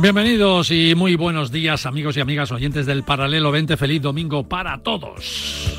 Bienvenidos y muy buenos días amigos y amigas oyentes del Paralelo 20. Feliz domingo para todos.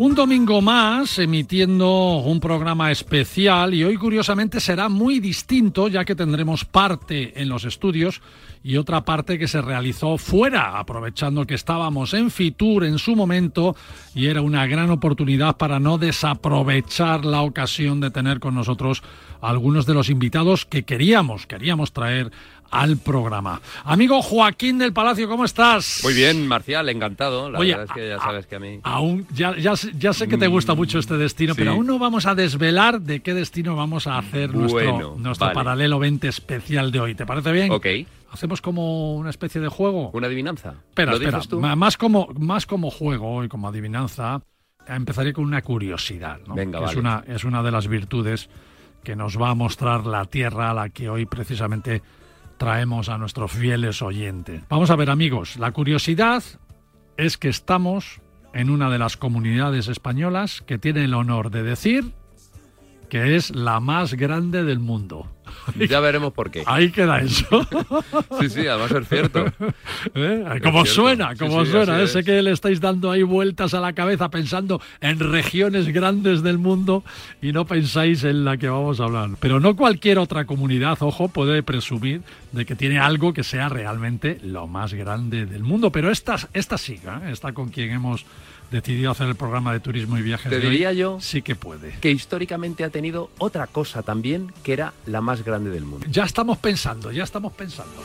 Un domingo más emitiendo un programa especial y hoy curiosamente será muy distinto ya que tendremos parte en los estudios y otra parte que se realizó fuera, aprovechando que estábamos en Fitur en su momento y era una gran oportunidad para no desaprovechar la ocasión de tener con nosotros algunos de los invitados que queríamos, queríamos traer al programa. Amigo Joaquín del Palacio, ¿cómo estás? Muy bien, Marcial, encantado. La verdad es que ya sabes que a mí... Aún, ya, ya, ya sé que te gusta mucho este destino, pero aún no vamos a desvelar de qué destino vamos a hacer nuestro, nuestro paralelo 20 especial de hoy. ¿Te parece bien? Ok. ¿Hacemos como una especie de juego? ¿Una adivinanza? Espera, espera. Más como, más como juego y como adivinanza, empezaré con una curiosidad. ¿no? Venga, es, una, es una de las virtudes que nos va a mostrar la tierra a la que hoy precisamente traemos a nuestros fieles oyentes. Vamos a ver amigos, la curiosidad es que estamos en una de las comunidades españolas que tiene el honor de decir que es la más grande del mundo. Ya veremos por qué. Ahí queda eso. Sí, sí, además es cierto. ¿Eh? Como suena, como suena. Sé que le estáis dando ahí vueltas a la cabeza pensando en regiones grandes del mundo y no pensáis en la que vamos a hablar. Pero no cualquier otra comunidad, ojo, puede presumir de que tiene algo que sea realmente lo más grande del mundo. Pero esta, esta sí, ¿eh? esta con quien hemos decidido hacer el programa de turismo y viajes. Te diría yo sí que puede. Que históricamente ha tenido otra cosa también que era la más grande del mundo. Ya estamos pensando, ya estamos pensando.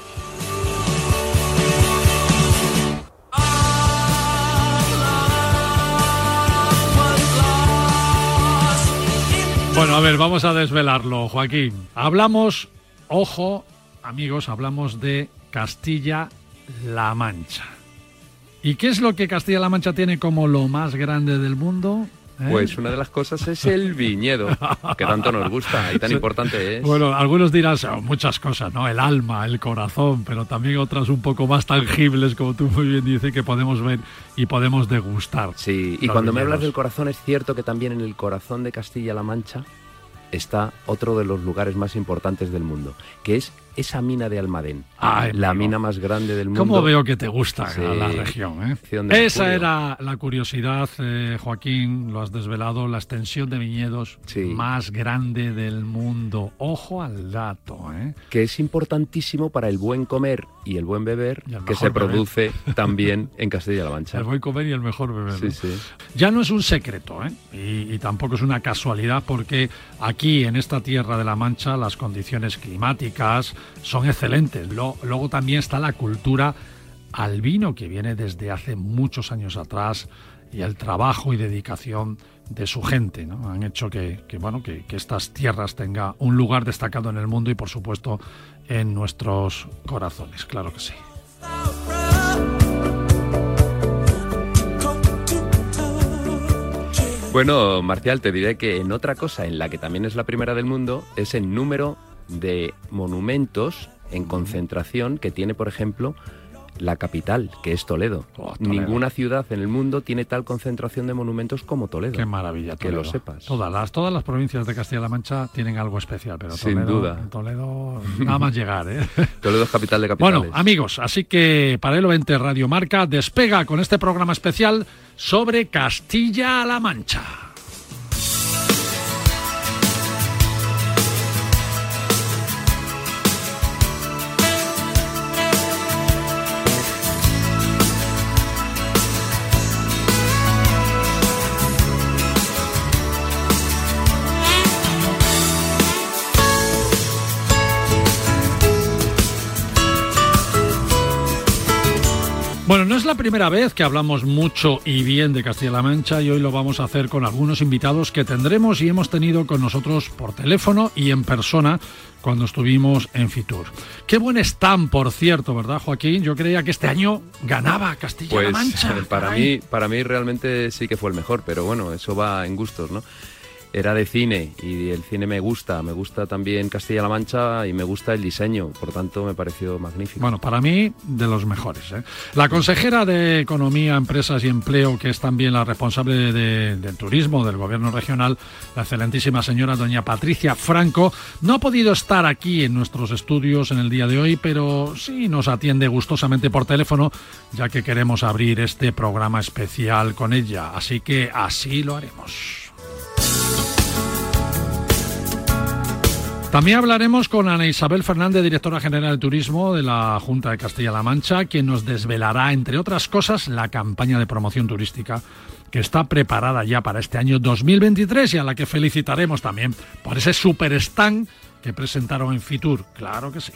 Bueno, a ver, vamos a desvelarlo, Joaquín. Hablamos, ojo, amigos, hablamos de Castilla-La Mancha. ¿Y qué es lo que Castilla-La Mancha tiene como lo más grande del mundo? ¿Eh? Pues una de las cosas es el viñedo, que tanto nos gusta y tan importante es. Bueno, algunos dirán oh, muchas cosas, ¿no? El alma, el corazón, pero también otras un poco más tangibles, como tú muy bien dices, que podemos ver y podemos degustar. Sí, y cuando me hablas del corazón, es cierto que también en el corazón de Castilla-La Mancha está otro de los lugares más importantes del mundo, que es esa mina de Almadén, la mina más grande del mundo. ¿Cómo veo que te gusta la región? Eh? Esa era la curiosidad, eh, Joaquín, lo has desvelado, la extensión de viñedos más grande del mundo. Ojo al dato. ¿eh? Que es importantísimo para el buen comer y el buen beber que se produce también en Castilla-La Mancha. El buen comer y el mejor beber. Sí, sí. Ya no es un secreto, ¿eh? y, y tampoco es una casualidad porque aquí en esta tierra de la Mancha las condiciones climáticas, son excelentes. Luego, también está la cultura al vino que viene desde hace muchos años atrás y el trabajo y dedicación de su gente han hecho que, bueno que, estas tierras tengan un lugar destacado en el mundo y por supuesto en nuestros corazones. Claro que sí. Bueno Marcial te diré que en otra cosa en la que también es la primera del mundo es el número de monumentos en concentración que tiene, por ejemplo, la capital, que es Toledo. Oh, Ninguna ciudad en el mundo tiene tal concentración de monumentos como Toledo. Qué maravilla, Que lo sepas. Todas las, todas las provincias de Castilla-La Mancha tienen algo especial, pero Sin Toledo, duda. Toledo, nada más llegar. ¿eh? Toledo es capital de capitales. Bueno, amigos, así que Paralelo 20 Radio Marca despega con este programa especial sobre Castilla-La Mancha. Bueno, no es la primera vez que hablamos mucho y bien de Castilla-La Mancha y hoy lo vamos a hacer con algunos invitados que tendremos y hemos tenido con nosotros por teléfono y en persona cuando estuvimos en Fitur. Qué buen stand, por cierto, ¿verdad, Joaquín? Yo creía que este año ganaba Castilla-La pues, Mancha. Para mí, para mí realmente sí que fue el mejor, pero bueno, eso va en gustos, ¿no? Era de cine y el cine me gusta, me gusta también Castilla-La Mancha y me gusta el diseño, por tanto me pareció magnífico. Bueno, para mí de los mejores. ¿eh? La consejera de Economía, Empresas y Empleo, que es también la responsable del turismo del gobierno regional, la excelentísima señora doña Patricia Franco, no ha podido estar aquí en nuestros estudios en el día de hoy, pero sí nos atiende gustosamente por teléfono, ya que queremos abrir este programa especial con ella. Así que así lo haremos. También hablaremos con Ana Isabel Fernández, directora general de Turismo de la Junta de Castilla-La Mancha, quien nos desvelará, entre otras cosas, la campaña de promoción turística que está preparada ya para este año 2023 y a la que felicitaremos también por ese super stand que presentaron en Fitur. Claro que sí.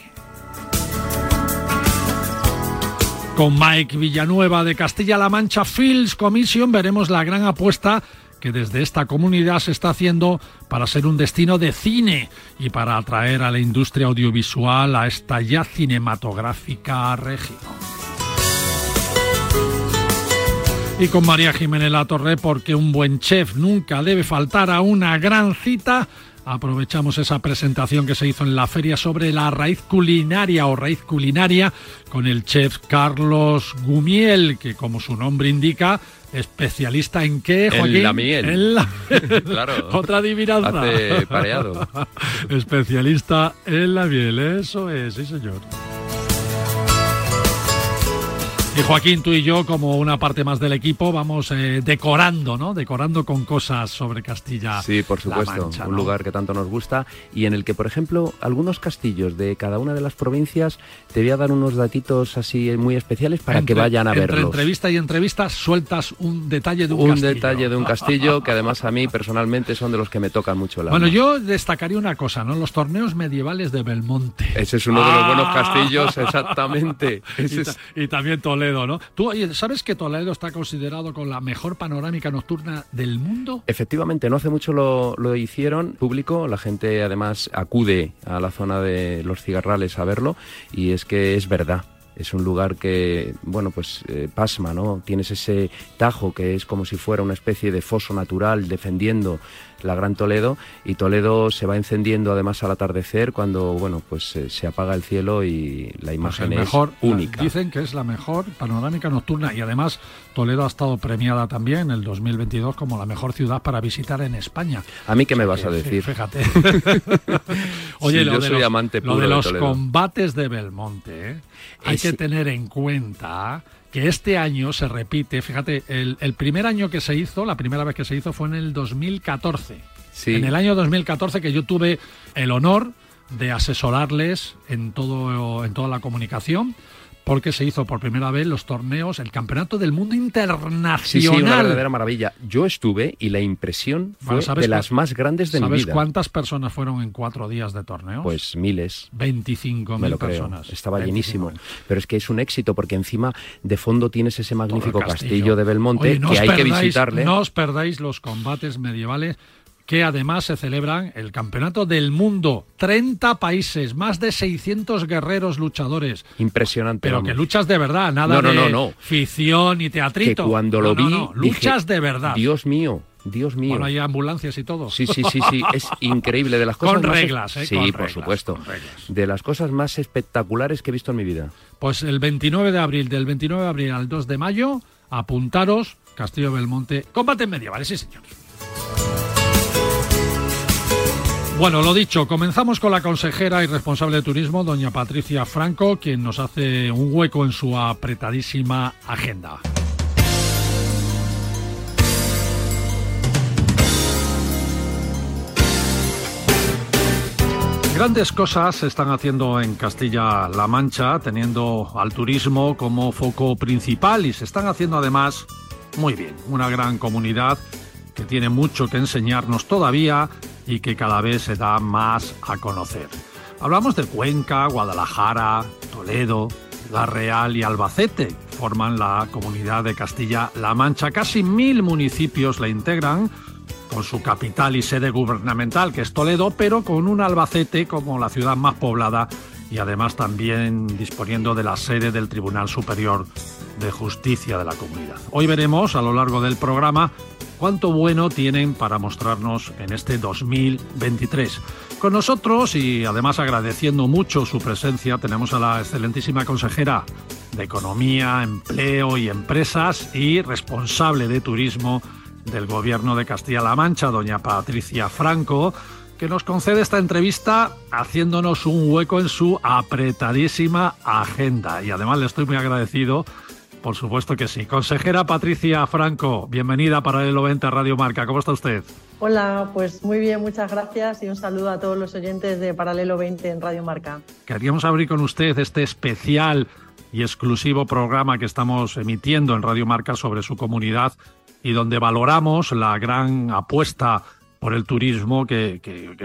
Con Mike Villanueva de Castilla-La Mancha Fields Commission veremos la gran apuesta que desde esta comunidad se está haciendo para ser un destino de cine y para atraer a la industria audiovisual a esta ya cinematográfica región. Y con María Jiménez La Torre, porque un buen chef nunca debe faltar a una gran cita, aprovechamos esa presentación que se hizo en la feria sobre la raíz culinaria o raíz culinaria con el chef Carlos Gumiel, que como su nombre indica, especialista en qué, Joaquín? En la miel. En la... claro. Otra adivinanza. Hace pareado. especialista en la miel, eso es, sí señor. Y Joaquín, tú y yo, como una parte más del equipo, vamos eh, decorando, ¿no? Decorando con cosas sobre Castilla. Sí, por supuesto. Un lugar que tanto nos gusta y en el que, por ejemplo, algunos castillos de cada una de las provincias te voy a dar unos datitos así muy especiales para que vayan a entre verlos. entrevista y entrevista sueltas un detalle de un, castillo. Un detalle de un castillo que además a mí personalmente son de los que me tocan mucho la Bueno, yo destacaría una cosa, ¿no? Los torneos medievales de Belmonte. Ese es uno de los buenos ah. castillos, exactamente. y, y también Toledo, ¿no? Tú, ¿sabes que Toledo está considerado con la mejor panorámica nocturna del mundo? Efectivamente, no hace mucho lo, lo hicieron público, la gente además acude a la zona de los cigarrales a verlo y es que es verdad es un lugar que, bueno, pues eh, pasma, ¿no? Tienes ese tajo que es como si fuera una especie de foso natural defendiendo la Gran Toledo y Toledo se va encendiendo además al atardecer cuando, bueno, pues eh, se apaga el cielo y la pues imagen es única. Dicen que es la mejor panorámica nocturna y además Toledo ha estado premiada también en el 2022 como la mejor ciudad para visitar en España. ¿A mí qué me vas a decir? Fíjate. Oye, lo, yo de soy los, amante lo de los combates de Belmonte, ¿eh? hay que tener en cuenta que este año se repite, fíjate, el, primer año que se hizo, la primera vez que se hizo fue en el 2014. Sí. En el año 2014 que yo tuve el honor de asesorarles en todo en toda la comunicación porque se hizo por primera vez los torneos, el Campeonato del Mundo Internacional. Sí, una verdadera maravilla. Yo estuve y la impresión fue de las más grandes de mi vida. ¿Sabes cuántas personas fueron en cuatro días de torneos? Pues miles. 25 mil personas. Estaba llenísimo. Pero es que es un éxito porque encima de fondo tienes ese magnífico castillo. de Belmonte que hay que visitarle. No os perdáis los combates medievales que además se celebran el Campeonato del Mundo. 30 países, más de 600 guerreros luchadores. Impresionante. Pero que luchas de verdad, nada de ficción y teatrito. Que cuando lo vi, luchas de verdad. Dios mío. Dios mío. Bueno, hay ambulancias y todo. Sí, sí, sí, sí. Es increíble. De las cosas con reglas, ¿eh? Sí, por supuesto. De las cosas más espectaculares que he visto en mi vida. Pues el 29 de abril, del 29 de abril al 2 de mayo, apuntaros, Castillo Belmonte, combate medievales, sí, señor. Bueno, lo dicho, comenzamos con la consejera y responsable de turismo, doña Patricia Franco, quien nos hace un hueco en su apretadísima agenda. Grandes cosas se están haciendo en Castilla-La Mancha, teniendo al turismo como foco principal y se están haciendo además muy bien. Una gran comunidad que tiene mucho que enseñarnos todavía y que cada vez se da más a conocer. Hablamos de Cuenca, Guadalajara, Toledo, La Real y Albacete, conforman la comunidad de Castilla-La Mancha. Casi mil municipios la integran, con su capital y sede gubernamental, que es Toledo, pero con un Albacete como la ciudad más poblada y además también disponiendo de la sede del Tribunal Superior de Justicia de la comunidad. Hoy veremos a lo largo del programa cuánto bueno tienen para mostrarnos en este 2023. Con nosotros y además agradeciendo mucho su presencia tenemos a la excelentísima consejera de Economía, Empleo y Empresas y responsable de Turismo del Gobierno de Castilla-La Mancha, doña Patricia Franco que nos concede esta entrevista haciéndonos un hueco en su apretadísima agenda. Y además le estoy muy agradecido, por supuesto que sí. Consejera Patricia Franco, bienvenida a Paralelo 20 Radio Marca. ¿Cómo está usted? Hola, pues muy bien, muchas gracias y un saludo a todos los oyentes de Paralelo 20 en Radio Marca. Queríamos abrir con usted este especial y exclusivo programa que estamos emitiendo en Radio Marca sobre su comunidad y donde valoramos la gran apuesta por el turismo que,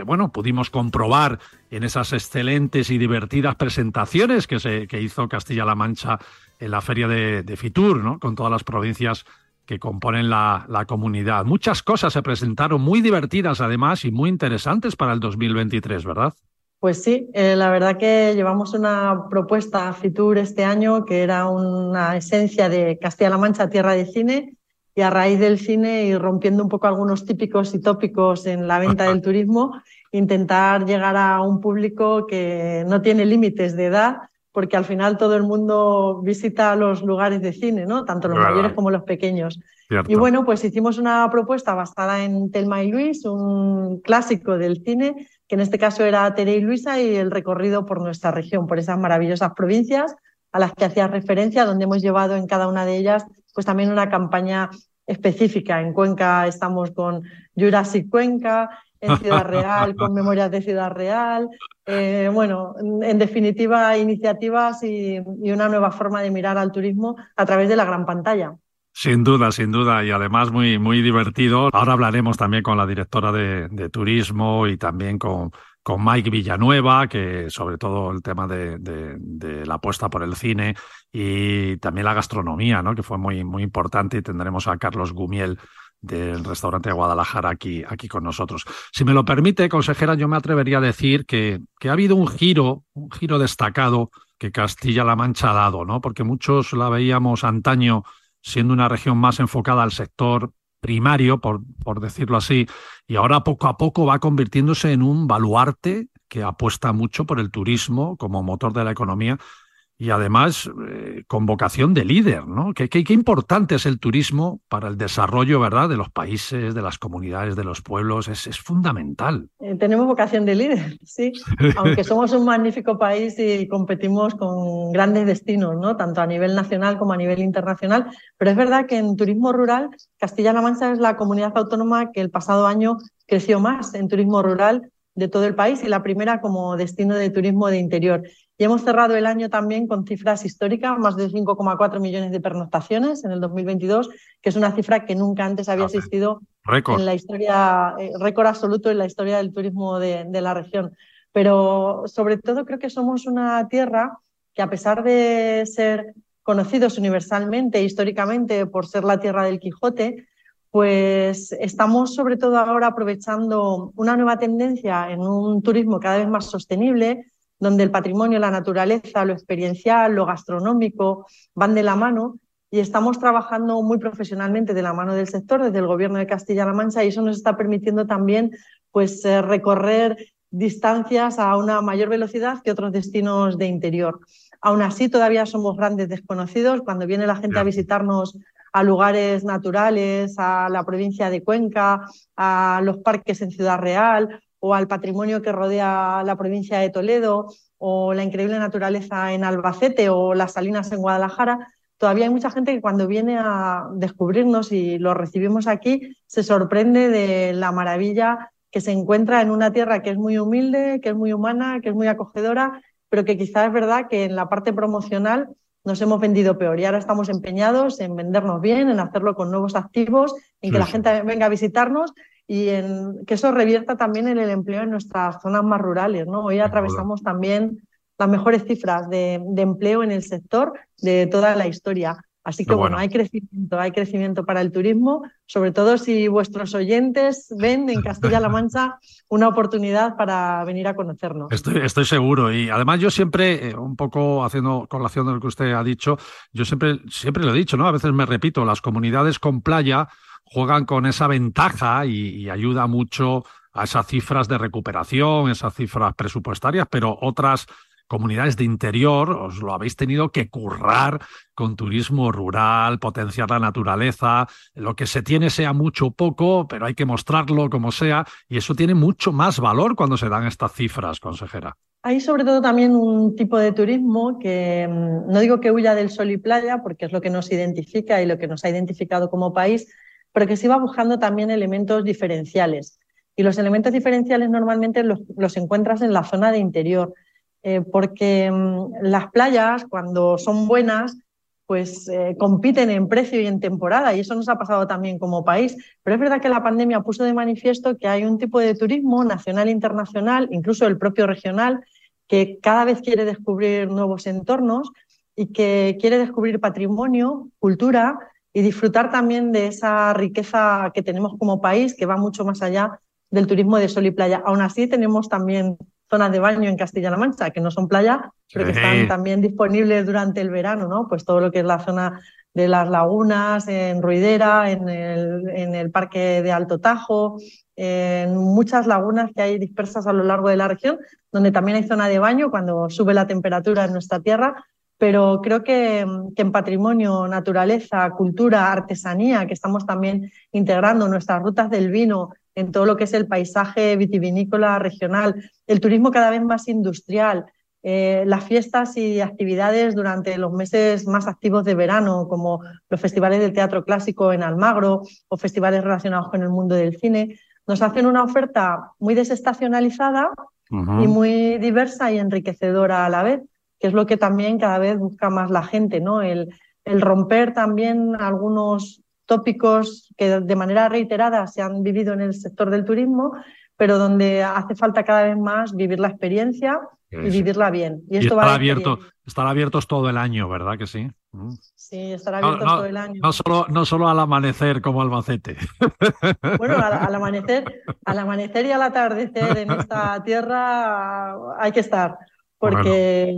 bueno, pudimos comprobar en esas excelentes y divertidas presentaciones que, se, que hizo Castilla-La Mancha en la feria de, Fitur, ¿no? con todas las provincias que componen la, la, comunidad. Muchas cosas se presentaron muy divertidas además y muy interesantes para el 2023, ¿verdad? Pues sí, eh, la verdad que llevamos una propuesta a Fitur este año que era una esencia de Castilla-La Mancha, tierra de cine, y a raíz del cine y rompiendo un poco algunos típicos y tópicos en la venta del turismo, intentar llegar a un público que no tiene límites de edad, porque al final todo el mundo visita los lugares de cine, ¿no? Tanto los mayores como los pequeños. Y bueno, pues hicimos una propuesta basada en Telma y Luis, un clásico del cine, que en este caso era Tere y Luisa y el recorrido por nuestra región, por esas maravillosas provincias a las que hacía referencia, donde hemos llevado en cada una de ellas pues también una campaña específica. En Cuenca estamos con Jurassic Cuenca, en Ciudad Real con Memorias de Ciudad Real. Eh, bueno, en definitiva, iniciativas y, una nueva forma de mirar al turismo a través de la gran pantalla. Sin duda, sin duda, y además muy, muy divertido. Ahora hablaremos también con la directora de turismo y también con con Mike Villanueva, que sobre todo el tema de, la apuesta por el cine y también la gastronomía, ¿no? que fue muy, muy importante y tendremos a Carlos Gumiel del restaurante de Guadalajara aquí, aquí con nosotros. Si me lo permite, consejera, yo me atrevería a decir que, que ha habido un giro, un giro destacado que Castilla-La Mancha ha dado, ¿no? porque muchos la veíamos antaño siendo una región más enfocada al sector primario, por, por decirlo así, y ahora poco a poco va convirtiéndose en un baluarte que apuesta mucho por el turismo como motor de la economía y además eh, con vocación de líder, ¿no? Qué, qué, importante es el turismo para el desarrollo, ¿verdad?, de los países, de las comunidades, de los pueblos, es, es fundamental. Eh, tenemos vocación de líder, sí, aunque somos un magnífico país y competimos con grandes destinos, ¿no?, tanto a nivel nacional como a nivel internacional, pero es verdad que en turismo rural, Castilla-La Mancha es la comunidad autónoma que el pasado año creció más en turismo rural de todo el país y la primera como destino de turismo de interior. Y hemos cerrado el año también con cifras históricas, más de 5,4 millones de pernoctaciones en el 2022, que es una cifra que nunca antes había existido en la historia, eh, récord absoluto en la historia del turismo de, de la región. Pero sobre todo creo que somos una tierra que a pesar de ser conocidos universalmente, históricamente, por ser la tierra del Quijote, pues estamos sobre todo ahora aprovechando una nueva tendencia en un turismo cada vez más sostenible, donde el patrimonio, la naturaleza, lo experiencial, lo gastronómico van de la mano y estamos trabajando muy profesionalmente de la mano del sector, desde el Gobierno de Castilla-La Mancha, y eso nos está permitiendo también pues, eh, recorrer distancias a una mayor velocidad que otros destinos de interior. Aún así, todavía somos grandes desconocidos. Cuando viene la gente a visitarnos a lugares naturales, a la provincia de Cuenca, a los parques en Ciudad Real o al patrimonio que rodea la provincia de Toledo o la increíble naturaleza en Albacete o las salinas en Guadalajara, todavía hay mucha gente que cuando viene a descubrirnos y lo recibimos aquí, se sorprende de la maravilla que se encuentra en una tierra que es muy humilde, que es muy humana, que es muy acogedora, pero que quizás es verdad que en la parte promocional nos hemos vendido peor. Y ahora estamos empeñados en vendernos bien, en hacerlo con nuevos activos, en que la gente venga a visitarnos y en que eso revierta también en el empleo en nuestras zonas más rurales. ¿no? Hoy atravesamos también las mejores cifras de, empleo en el sector de toda la historia. Así que bueno. hay crecimiento, hay crecimiento para el turismo, sobre todo si vuestros oyentes ven en Castilla-La Mancha una oportunidad para venir a conocernos. Estoy, estoy seguro y además yo siempre, eh, un poco haciendo colación de lo que usted ha dicho, yo siempre, siempre lo he dicho, ¿no? A veces me repito, las comunidades con playa juegan con esa ventaja y, ayuda mucho a esas cifras de recuperación, esas cifras presupuestarias, pero otras comunidades de interior, os lo habéis tenido que currar con turismo rural, potenciar la naturaleza, lo que se tiene sea mucho o poco, pero hay que mostrarlo como sea, y eso tiene mucho más valor cuando se dan estas cifras, consejera. Hay sobre todo también un tipo de turismo que mm, no digo que huya del sol y playa, porque es lo que nos identifica y lo que nos ha identificado como país, pero que se va buscando también elementos diferenciales. Y los elementos diferenciales normalmente los, los encuentras en la zona de interior eh, porque mm, las playas, cuando son buenas, pues eh, compiten en precio y en temporada, y eso nos ha pasado también como país. Pero es verdad que la pandemia puso de manifiesto que hay un tipo de turismo nacional e internacional, incluso el propio regional, que cada vez quiere descubrir nuevos entornos y que quiere descubrir patrimonio, cultura y disfrutar también de esa riqueza que tenemos como país, que va mucho más allá del turismo de sol y playa. Aún así, tenemos también zonas de baño en Castilla-La Mancha, que no son playa, pero que están también disponibles durante el verano, ¿no? Pues todo lo que es la zona de las lagunas, en Ruidera, en el, en el Parque de Alto Tajo, en muchas lagunas que hay dispersas a lo largo de la región, donde también hay zona de baño cuando sube la temperatura en nuestra tierra, pero creo que, que, en patrimonio, naturaleza, cultura, artesanía, que estamos también integrando nuestras rutas del vino en todo lo que es el paisaje vitivinícola regional, el turismo cada vez más industrial, eh, las fiestas y actividades durante los meses más activos de verano, como los festivales del teatro clásico en Almagro o festivales relacionados con el mundo del cine, nos hacen una oferta muy desestacionalizada y muy diversa y enriquecedora a la vez, que es lo que también cada vez busca más la gente, ¿no? El, el romper también algunos tópicos que de manera reiterada se han vivido en el sector del turismo, pero donde hace falta cada vez más vivir la experiencia y vivirla bien. Y, esto va abierto, estar abiertos todo el año, ¿verdad que sí? Mm. Sí, estar abiertos todo el año. No solo, no solo al amanecer como Albacete. Bueno, al, amanecer, al amanecer y al atardecer en esta tierra hay que estar, porque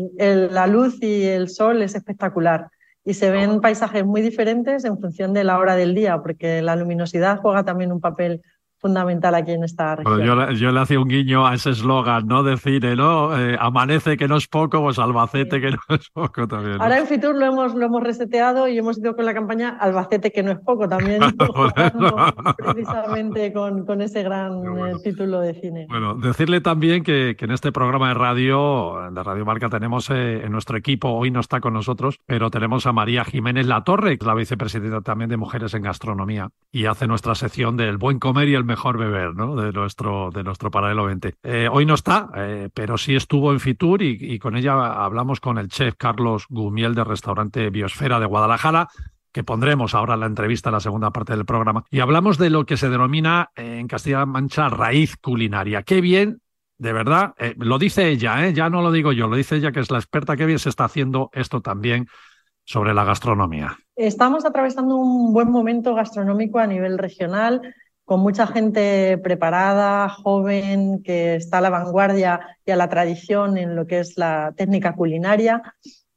la luz y el sol es espectacular y se ven paisajes muy diferentes en función de la hora del día, porque la luminosidad juega también un papel fundamental aquí en esta región. yo, le hacía un guiño a ese eslogan, ¿no? Decir, ¿no? Eh, amanece que no es poco, pues Albacete que no es poco también. Ahora en Fitur lo hemos, lo hemos reseteado y hemos ido con la campaña Albacete que no es poco, también precisamente con, con, ese gran eh, título de cine. Bueno, decirle también que, que, en este programa de radio, de Radio Marca, tenemos eh, en nuestro equipo, hoy no está con nosotros, pero tenemos a María Jiménez Latorre, que es la vicepresidenta también de Mujeres en Gastronomía, y hace nuestra sección del buen comer y el mejor beber, ¿no? De nuestro, de nuestro paralelo 20. Eh, hoy no está, eh, pero sí estuvo en Fitur y, con ella hablamos con el chef Carlos Gumiel del restaurante Biosfera de Guadalajara que pondremos ahora la entrevista en la segunda parte del programa. Y hablamos de lo que se denomina eh, en Castilla-La Mancha raíz culinaria. Qué bien, de verdad, lo dice ella, ya no lo digo yo, lo dice ella que es la experta, qué bien se está haciendo esto también sobre la gastronomía. Estamos atravesando un buen momento gastronómico a nivel regional con mucha gente preparada, joven, que está a la vanguardia y a la tradición en lo que es la técnica culinaria.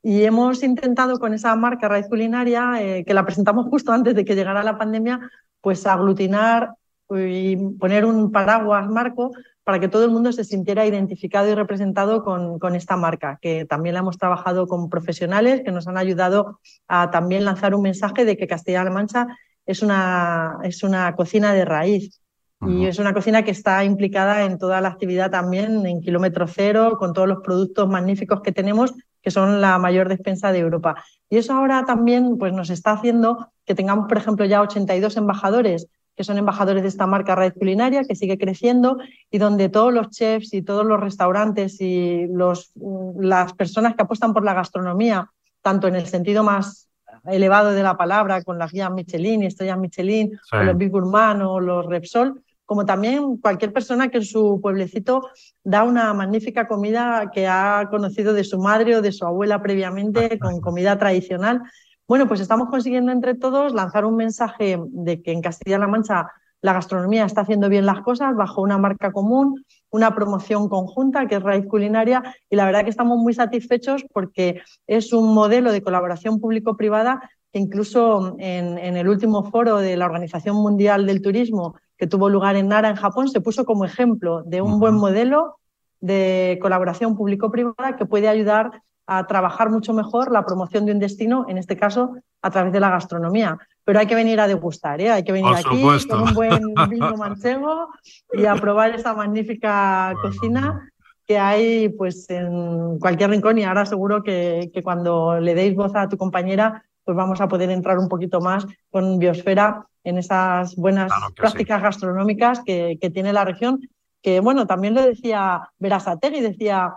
Y hemos intentado con esa marca Raíz Culinaria, eh, que la presentamos justo antes de que llegara la pandemia, pues aglutinar y poner un paraguas marco para que todo el mundo se sintiera identificado y representado con, con, esta marca, que también la hemos trabajado con profesionales que nos han ayudado a también lanzar un mensaje de que Castilla-La Mancha es una, es una cocina de raíz. Y es una cocina que está implicada en toda la actividad también en kilómetro cero, con todos los productos magníficos que tenemos, que son la mayor despensa de Europa. Y eso ahora también pues, nos está haciendo que tengamos, por ejemplo, ya 82 embajadores, que son embajadores de esta marca Raíz Culinaria, que sigue creciendo y donde todos los chefs y todos los restaurantes y los, las personas que apuestan por la gastronomía, tanto en el sentido más elevado de la palabra, con las guías Michelin y estrellas Michelin, con los Big Gourmand o los Repsol, como también cualquier persona que en su pueblecito da una magnífica comida que ha conocido de su madre o de su abuela previamente, con comida tradicional, Bueno, pues estamos consiguiendo entre todos lanzar un mensaje de que en Castilla-La Mancha la gastronomía está haciendo bien las cosas bajo una marca común, una promoción conjunta que es Raíz Culinaria y la verdad que estamos muy satisfechos porque es un modelo de colaboración público-privada que incluso en, el último foro de la Organización Mundial del Turismo que tuvo lugar en Nara, en Japón, se puso como ejemplo de un buen modelo de colaboración público-privada que puede ayudar a trabajar mucho mejor la promoción de un destino, en este caso a través de la gastronomía pero hay que venir a degustar, ¿eh? hay que venir aquí con un buen vino manchego y a probar esta magnífica cocina que hay pues en cualquier rincón. Y ahora seguro que, cuando le deis voz a tu compañera pues vamos a poder entrar un poquito más con Biosfera en esas buenas prácticas gastronómicas que, que, tiene la región, que bueno, también lo decía Verazategui, decía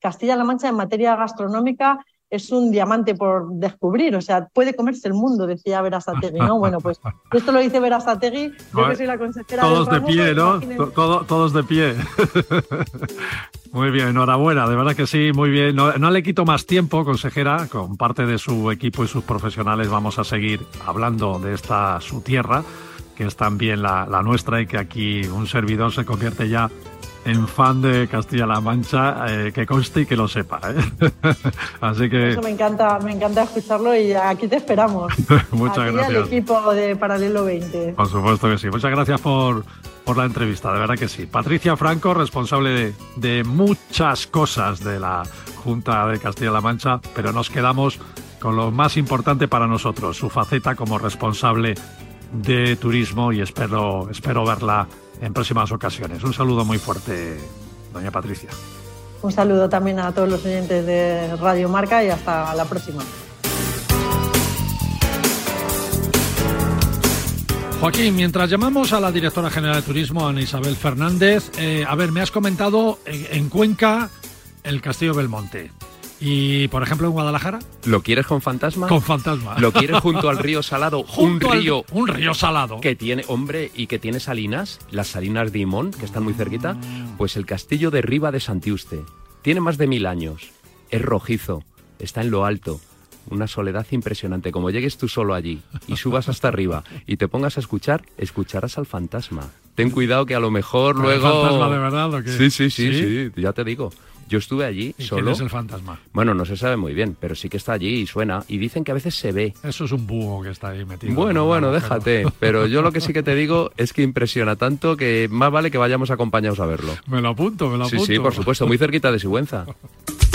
Castilla-La Mancha en materia gastronómica es un diamante por descubrir, o sea, puede comerse el mundo, decía Verazategui, ¿no? Bueno, pues esto lo dice Verazategui, yo que soy la consejera Todos de pie, ¿no? todos de pie. muy bien, enhorabuena, de verdad que sí, muy bien. No, le quito más tiempo, consejera, con parte de su equipo y sus profesionales vamos a seguir hablando de esta su tierra, que es también la, la nuestra y que aquí un servidor se convierte ya en fan de Castilla-La Mancha, eh, que conste y que lo sepa. ¿eh? Así que... Eso me encanta, me encanta escucharlo y aquí te esperamos. Muchas aquí gracias. al equipo de Paralelo 20. Por supuesto que sí. Muchas gracias por, por la entrevista, de verdad que sí. Patricia Franco, responsable de, de muchas cosas de la Junta de Castilla-La Mancha, pero nos quedamos con lo más importante para nosotros, su faceta como responsable de turismo y espero, espero verla en próximas ocasiones. Un saludo muy fuerte, doña Patricia. Un saludo también a todos los oyentes de Radio Marca y hasta la próxima. Joaquín, mientras llamamos a la directora general de turismo, Ana Isabel Fernández, eh, a ver, me has comentado en Cuenca el Castillo Belmonte. Y, por ejemplo, en Guadalajara. ¿Lo quieres con fantasma? Con fantasma. ¿Lo quieres junto al río Salado? un río. un río salado. Que tiene, hombre, y que tiene salinas, las salinas de Imón, que están muy cerquita. Mm. Pues el castillo de Riva de Santiuste. Tiene más de mil años. Es rojizo. Está en lo alto una soledad impresionante. Como llegues tú solo allí y subas hasta arriba y te pongas a escuchar, escucharás al fantasma. Ten cuidado que a lo mejor luego. ¿El fantasma de verdad o qué? sí, sí, sí, sí, ya te digo. Yo estuve allí ¿Y solo. ¿Quién es el fantasma? Bueno, no se sabe muy bien, pero sí que está allí y suena. Y dicen que a veces se ve. Eso es un búho que está ahí metido. Bueno, bueno, déjate. Pero... yo lo que sí que te digo es que impresiona tanto que más vale que vayamos acompañados a verlo. Me lo apunto, me lo apunto. Sí, sí, por supuesto, muy cerquita de Sigüenza.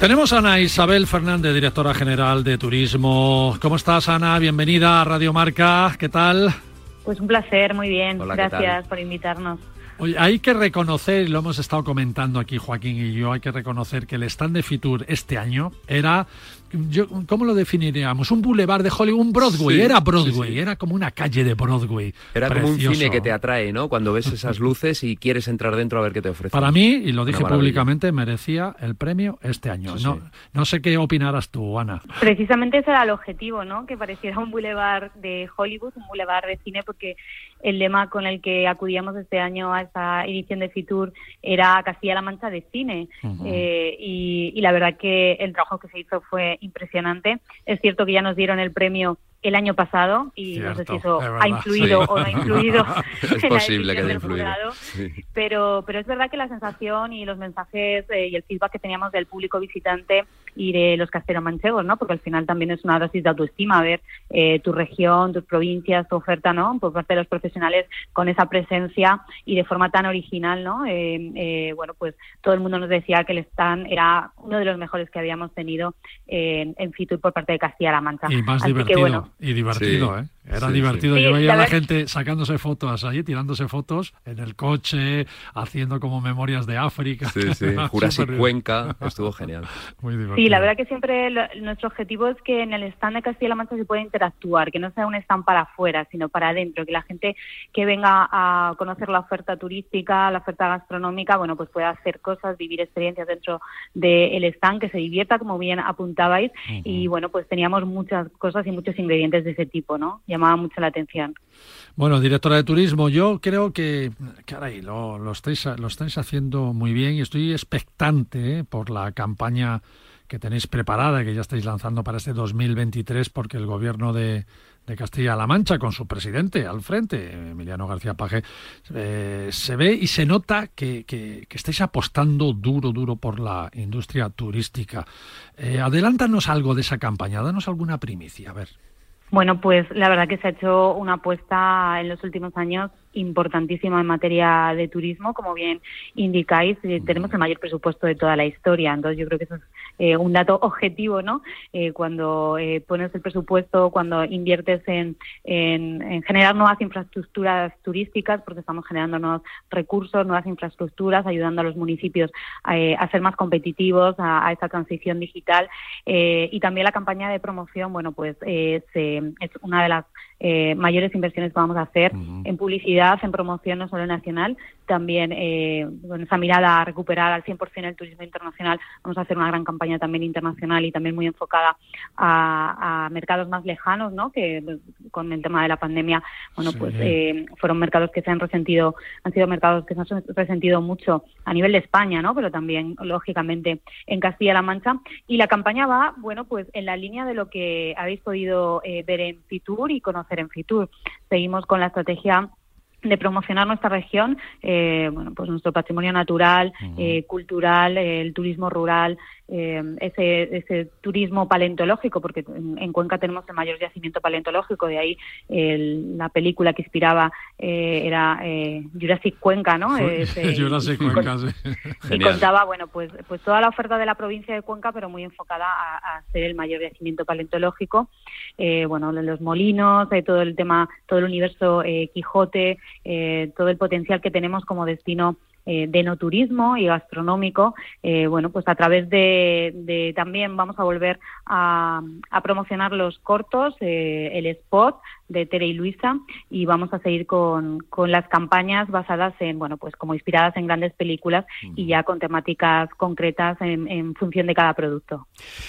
Tenemos a Ana Isabel Fernández, directora general de Turismo. ¿Cómo estás, Ana? Bienvenida a Radio Marca. ¿Qué tal? Pues un placer, muy bien. Gracias por invitarnos. Oye, hay que reconocer, lo hemos estado comentando aquí Joaquín y yo, hay que reconocer que el stand de Fitur este año era yo, ¿cómo lo definiríamos? Un boulevard de Hollywood, un Broadway, era Broadway, era como una calle de Broadway. Era como un cine que te atrae, ¿no? Cuando ves esas luces y quieres entrar dentro a ver qué te ofrece. Para mí, y lo dije públicamente, merecía el premio este año. no, no sé qué opinarás tú, Ana. Precisamente ese era el objetivo, ¿no? Que pareciera un boulevard de Hollywood, un boulevard de cine, porque el lema con el que acudíamos este año a esta edición de Fitur era Castilla-La Mancha de cine. Eh, y, y la verdad que el trabajo que se hizo fue impresionante. Es cierto que ya nos dieron el premio el año pasado y no sé si eso ha influido o no ha influido es posible que haya influido pero pero es verdad que la sensación y los mensajes eh, y el feedback que teníamos del público visitante y de los casteros manchegos no porque al final también es una dosis de autoestima ver eh, tu región tus provincias tu oferta no por parte de los profesionales con esa presencia y de forma tan original no eh, bueno pues todo el mundo nos decía que el stand era uno de los mejores que habíamos tenido en, en Fitur por parte de Castilla-La Mancha. Y más divertido y divertido, ¿eh? Era divertido. Yo veía a la gente sacándose fotos allí, tirándose fotos en el coche, haciendo como memorias de África. Sí, sí. Jurassic Cuenca, estuvo genial. Muy divertido. Sí, la verdad que siempre nuestro objetivo es que en el stand de Castilla-La Mancha se pueda interactuar, que no sea un stand para afuera, sino para adentro, que la gente que venga a conocer la oferta turística, la oferta gastronómica, bueno, pues pueda hacer cosas, vivir experiencias dentro del stand, que se divierta, como bien apuntabais. Y bueno, pues teníamos muchas cosas y muchos ingredientes ingredientes de ese tipo, ¿no? Llamaba mucho la atención. Bueno, directora de turismo, yo creo que, caray, lo, lo, estáis, lo estáis haciendo muy bien y estoy expectante ¿eh? por la campaña que tenéis preparada, que ya estáis lanzando para este 2023, porque el gobierno de, Castilla-La Mancha, con su presidente al frente, Emiliano García Paje, eh, se ve y se nota que, que, estáis apostando duro, duro por la industria turística. Eh, adelántanos algo de esa campaña, danos alguna primicia, a ver. Bueno, pues la verdad que se ha hecho una apuesta en los últimos años importantísima en materia de turismo, como bien indicáis, eh, tenemos el mayor presupuesto de toda la historia, entonces yo creo que eso es eh, un dato objetivo, ¿no? Eh, cuando pones el presupuesto, cuando inviertes en, en, generar nuevas infraestructuras turísticas, porque estamos generando nuevos recursos, nuevas infraestructuras, ayudando a los municipios a ser más competitivos a, a esta transición digital. Y también la campaña de promoción, bueno, pues es una de las eh, mayores inversiones que vamos a hacer en publicidad, en promoción no solo nacional, también eh, con esa mirada a recuperar al 100% el turismo internacional, vamos a hacer una gran campaña también internacional y también muy enfocada a, mercados más lejanos, ¿no? Que con el tema de la pandemia, bueno, pues eh, fueron mercados que se han resentido, han sido mercados que se han resentido mucho a nivel de España, ¿no? Pero también, lógicamente, en Castilla-La Mancha. Y la campaña va, bueno, pues en la línea de lo que habéis podido ver en Fitur y conocer en Fitur. Seguimos con la estrategia de promocionar nuestra región, eh, bueno, pues nuestro patrimonio natural, eh, cultural, el turismo rural, eh, ese, ese turismo paleontológico, porque en, Cuenca tenemos el mayor yacimiento paleontológico, de ahí la película que inspiraba eh, era eh, Jurassic Cuenca, ¿no? Jurassic Cuenca, y, contaba, bueno, pues, pues toda la oferta de la provincia de Cuenca, pero muy enfocada a, ser el mayor yacimiento paleontológico. bueno, los molinos, todo el tema, todo el universo Quijote, todo el potencial que tenemos como destino eh, de no turismo y gastronómico, eh, bueno, pues a través de, también vamos a volver a, promocionar los cortos, eh, el spot de Tere y Luisa y vamos a seguir con, con, las campañas basadas en, bueno, pues como inspiradas en grandes películas y ya con temáticas concretas en, en, función de cada producto.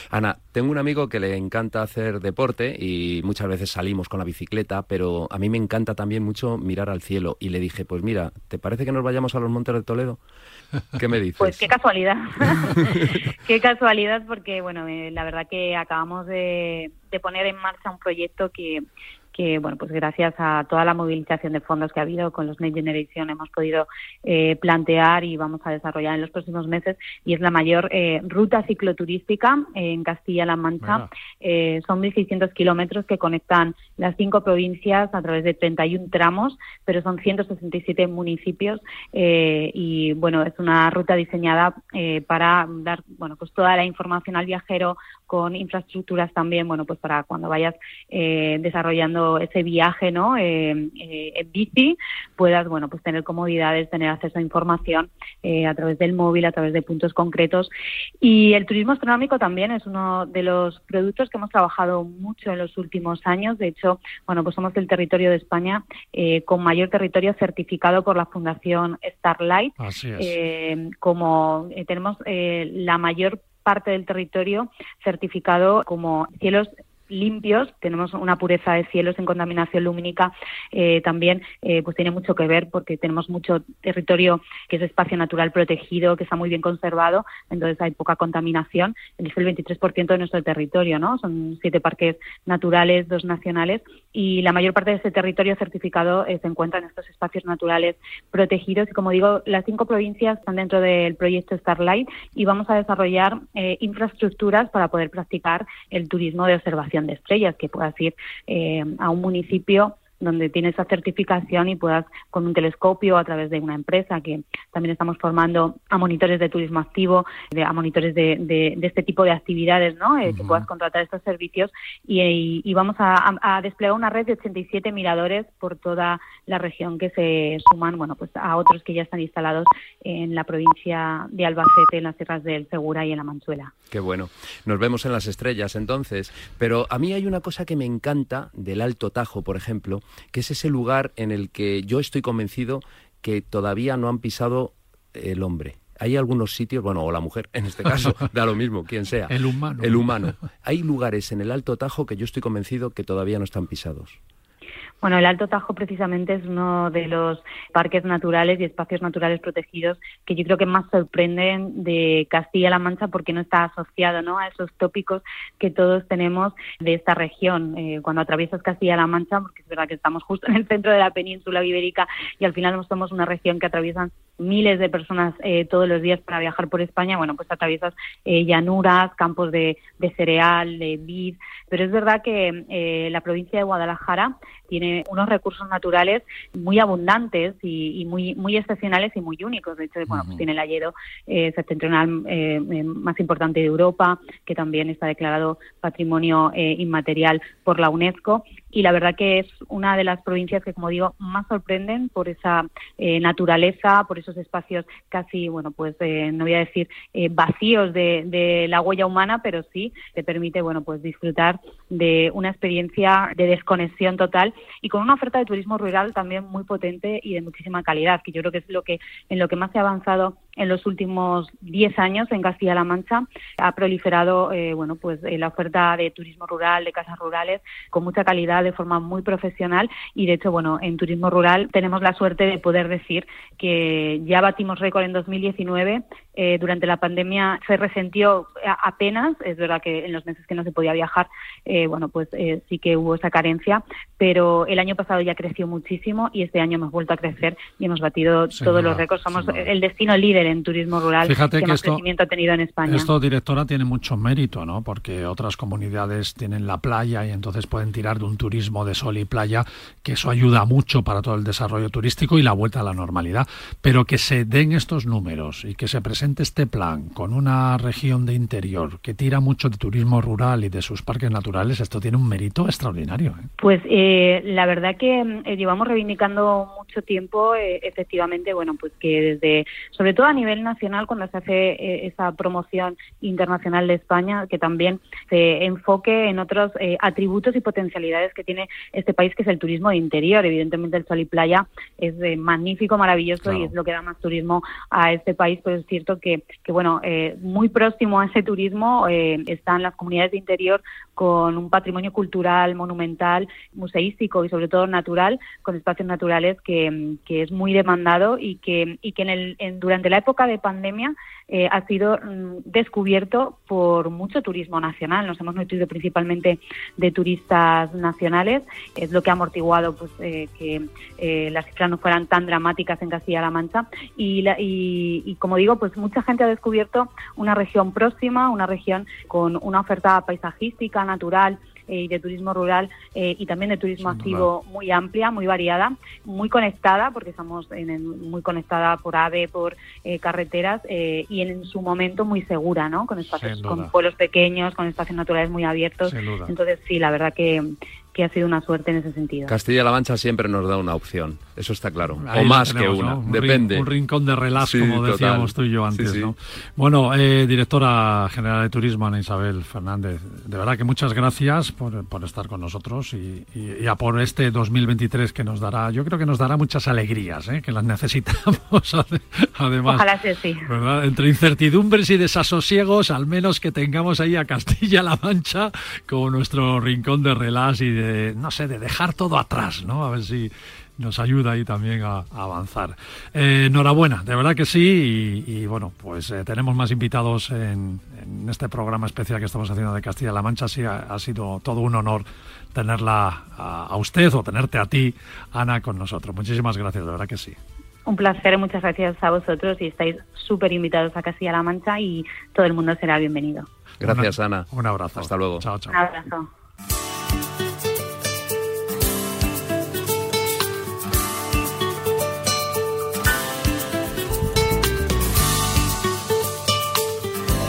Ana, tengo un amigo que le encanta hacer deporte y muchas veces salimos con la bicicleta, pero a mí me encanta también mucho mirar al cielo y le dije, pues mira, ¿te parece que nos vayamos a los Montes de Toledo? ¿Qué me dices? Pues qué casualidad. qué casualidad porque, bueno, eh, la verdad que acabamos de, de poner en marcha un proyecto que que bueno pues gracias a toda la movilización de fondos que ha habido con los Next Generation hemos podido eh, plantear y vamos a desarrollar en los próximos meses y es la mayor eh, ruta cicloturística en Castilla-La Mancha. Eh, son 1.600 kilómetros que conectan las cinco provincias a través de 31 tramos, pero son 167 municipios y bueno es una ruta diseñada para dar bueno pues toda la información al viajero con infraestructuras también bueno pues para cuando vayas desarrollando ese viaje ¿no? Eh, eh, en bici, puedas bueno, pues tener comodidades, tener acceso a información eh, a través del móvil, a través de puntos concretos. Y el turismo astronómico también es uno de los productos que hemos trabajado mucho en los últimos años. De hecho, bueno, pues somos el territorio de España con mayor territorio certificado por la Fundación Starlight. como tenemos la mayor parte del territorio certificado como cielos limpios, tenemos una pureza de cielos en contaminación lumínica, eh, también eh, pues tiene mucho que ver porque tenemos mucho territorio que es espacio natural protegido, que está muy bien conservado, entonces hay poca contaminación, es el 23% de nuestro territorio, ¿no? Son siete parques naturales, dos nacionales y la mayor parte de ese territorio certificado eh, se encuentra en estos espacios naturales protegidos. Y como digo, las cinco provincias están dentro del proyecto Starlight y vamos a desarrollar infraestructuras para poder practicar el turismo de observación de estrellas, que puedas ir eh, a un municipio donde tienes esa certificación y puedas con un telescopio a través de una empresa que también estamos formando a monitores de turismo activo, de, a monitores de, de, este tipo de actividades, ¿no? Eh, que puedas contratar estos servicios y, vamos a, desplegar una red de 87 miradores por toda la región que se suman, bueno, pues a otros que ya están instalados en la provincia de Albacete, en las tierras del Segura y en la Manchuela. Qué bueno. Nos vemos en las estrellas entonces. Pero a mí hay una cosa que me encanta del Alto Tajo, por ejemplo, que es ese lugar en el que yo estoy convencido que todavía no han pisado el hombre. hay algunos sitios, bueno, o la mujer, en este caso, da lo mismo, quien sea. El humano. El humano. Hay lugares en el Alto Tajo que yo estoy convencido que todavía no están pisados. Bueno, el Alto Tajo precisamente es uno de los parques naturales y espacios naturales protegidos que yo creo que más sorprenden de Castilla-La Mancha porque no está asociado ¿no? a esos tópicos que todos tenemos de esta región. Eh, cuando atraviesas Castilla-La Mancha, porque es verdad que estamos justo en el centro de la península ibérica y al final somos una región que atraviesan miles de personas eh, todos los días para viajar por España, bueno, pues atraviesas eh, llanuras, campos de, cereal, de vid, pero es verdad que la provincia de Guadalajara tiene unos recursos naturales muy abundantes y, muy muy excepcionales y muy únicos. De hecho, bueno, pues tiene el hayedo eh, septentrional eh, eh, más importante de Europa, que también está declarado Patrimonio Inmaterial por la UNESCO y la verdad que es una de las provincias que, como digo, más sorprenden por esa naturaleza, por esos espacios casi, bueno, pues eh, no voy a decir vacíos de, de, la huella humana, pero sí te permite, bueno, pues disfrutar de una experiencia de desconexión total y con una oferta de turismo rural también muy potente y de muchísima calidad, que yo creo que es lo que en lo que más se ha avanzado en los últimos 10 años en Castilla-La Mancha ha proliferado eh, bueno pues eh, la oferta de turismo rural de casas rurales con mucha calidad de forma muy profesional. Y de hecho bueno en turismo rural tenemos la suerte de poder decir que ya batimos récord en 2019 eh, durante la pandemia se resentió apenas es verdad que en los meses que no se podía viajar bueno pues sí que hubo esa carencia pero el año pasado ya creció muchísimo y este año hemos vuelto a crecer y hemos batido todos los récords somos el destino líder en turismo rural Fíjate que, más esto, crecimiento ha tenido en España. Esto, directora, tiene mucho mérito, ¿no? Porque otras comunidades tienen la playa y entonces pueden tirar de un turismo de sol y playa, que eso ayuda mucho para todo el desarrollo turístico y la vuelta a la normalidad. Pero que se den estos números y que se presente este plan con una región de interior que tira mucho de turismo rural y de sus parques naturales, esto tiene un mérito extraordinario. ¿eh? Pues eh, la verdad que eh, llevamos reivindicando mucho tiempo, efectivamente, bueno, pues que desde, sobre todo a nivel nacional cuando se hace eh, esa promoción internacional de España, que también se enfoque en otros eh, atributos y potencialidades que tiene este país, que es el turismo de interior. Evidentemente el sol y playa es eh, magnífico, maravilloso y es lo que da más turismo a este país, pero es cierto que, que bueno, muy próximo a ese turismo están las comunidades de interior con un patrimonio cultural, monumental, museístico y sobre todo natural, con espacios naturales que, que es muy demandado y que, y que en el, en, durante la época de pandemia eh, ha sido mm, descubierto por mucho turismo nacional. Nos hemos nutrido principalmente de turistas nacionales. Es lo que ha amortiguado pues, eh, que eh, las cifras no fueran tan dramáticas en Castilla-La Mancha. Y, y, como digo, pues mucha gente ha descubierto una región próxima, una región con una oferta paisajística, natural, y de turismo rural eh, y también de turismo activo muy amplia, muy variada, muy conectada, porque estamos en, muy conectada por AVE, por eh, carreteras eh, y en su momento muy segura, ¿no? Con espacios, con pueblos pequeños, con espacios naturales muy abiertos. Entonces sí, la verdad que que ha sido una suerte en ese sentido. Castilla-La Mancha siempre nos da una opción, eso está claro, o más que una, depende. un rincón de relax, como decíamos tú y yo antes, ¿no? Bueno, eh, directora general de Turismo, Ana Isabel Fernández, de verdad que muchas gracias por, por estar con nosotros y, y, a por este 2023 que nos dará, yo creo que nos dará muchas alegrías, ¿eh? que las necesitamos además. Ojalá sea sí. Entre incertidumbres y desasosiegos, al menos que tengamos ahí a Castilla-La Mancha como nuestro rincón de relax y de no sé, de dejar todo atrás, ¿no? A ver si nos ayuda ahí también a, avanzar. Eh, enhorabuena, de verdad que sí, y, bueno, pues eh, tenemos más invitados en, este programa especial que estamos haciendo de Castilla-La Mancha, sí, ha, sido todo un honor tenerla a, usted o tenerte a ti, Ana, con nosotros. Muchísimas gracias, de verdad que sí. Un placer, muchas gracias a vosotros y estáis súper invitados a Castilla-La Mancha y todo el mundo será bienvenido. Gracias, Ana. Un abrazo. Hasta luego. Chao, chao. Un abrazo.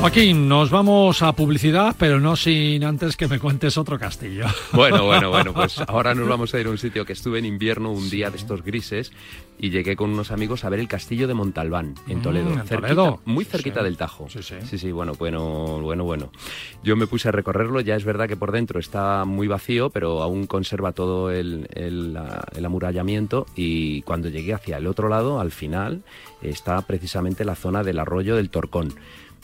Joaquín, nos vamos a publicidad, pero no sin antes que me cuentes otro castillo. Bueno, bueno, bueno, pues ahora nos vamos a ir a un sitio que estuve en invierno un día de estos grises y llegué con unos amigos a ver el castillo de Montalbán en Mm, Toledo, en cerquita, Toledo. muy cerquita Sí. del Tajo. Sí, sí. sí, sí, bueno, bueno, bueno, bueno. Yo me puse a recorrerlo, ya es verdad que por dentro está muy vacío, pero aún conserva todo el, el amurallamiento y cuando llegué hacia el otro lado, al final, está precisamente la zona del arroyo del Torcón.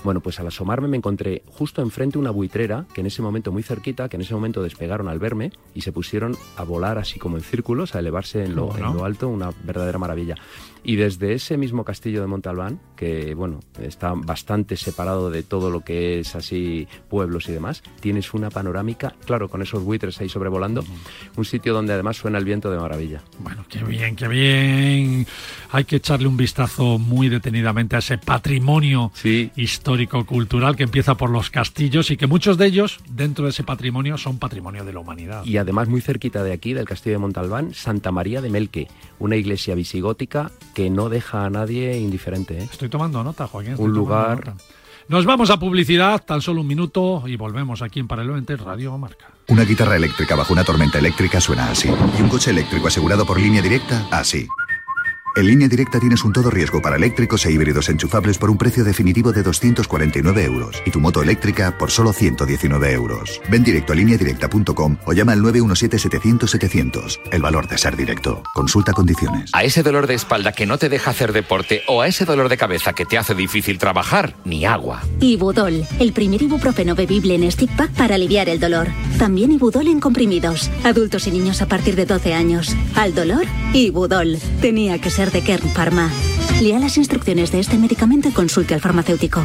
Bueno, pues al asomarme me encontré justo enfrente una buitrera, que en ese momento muy cerquita, que en ese momento despegaron al verme y se pusieron a volar así como en círculos, a elevarse en lo, Bueno. en lo alto, una verdadera maravilla. Y desde ese mismo castillo de Montalbán, que bueno, está bastante separado de todo lo que es así pueblos y demás, tienes una panorámica, claro, con esos buitres ahí sobrevolando, un sitio donde además suena el viento de maravilla. Bueno, qué bien, qué bien. Hay que echarle un vistazo muy detenidamente a ese patrimonio Sí. histórico-cultural que empieza por los castillos y que muchos de ellos, dentro de ese patrimonio, son patrimonio de la humanidad. Y además muy cerquita de aquí, del castillo de Montalbán, Santa María de Melque, una iglesia visigótica que no deja a nadie indiferente. ¿eh? Estoy tomando nota, Joaquín. estoy Un tomando lugar- nota. Nos vamos a publicidad, tan solo un minuto, y volvemos aquí en Paralelo Radio Marca. Una guitarra eléctrica bajo una tormenta eléctrica suena así. Y un coche eléctrico asegurado por línea directa, así. En línea directa tienes un todo riesgo para eléctricos e híbridos enchufables por un precio definitivo de 249 euros y tu moto eléctrica por solo 119 euros. Ven directo a lineadirecta.com o llama al 917-700-700. El valor de ser directo. Consulta condiciones. A ese dolor de espalda que no te deja hacer deporte o a ese dolor de cabeza que te hace difícil trabajar, ni agua. Ibudol, el primer ibuprofeno bebible en stick pack para aliviar el dolor. También Ibudol en comprimidos. Adultos y niños a partir de 12 años. Al dolor, Ibudol. Tenía que ser de Kern Pharma. Lea las instrucciones de este medicamento y consulte al farmacéutico.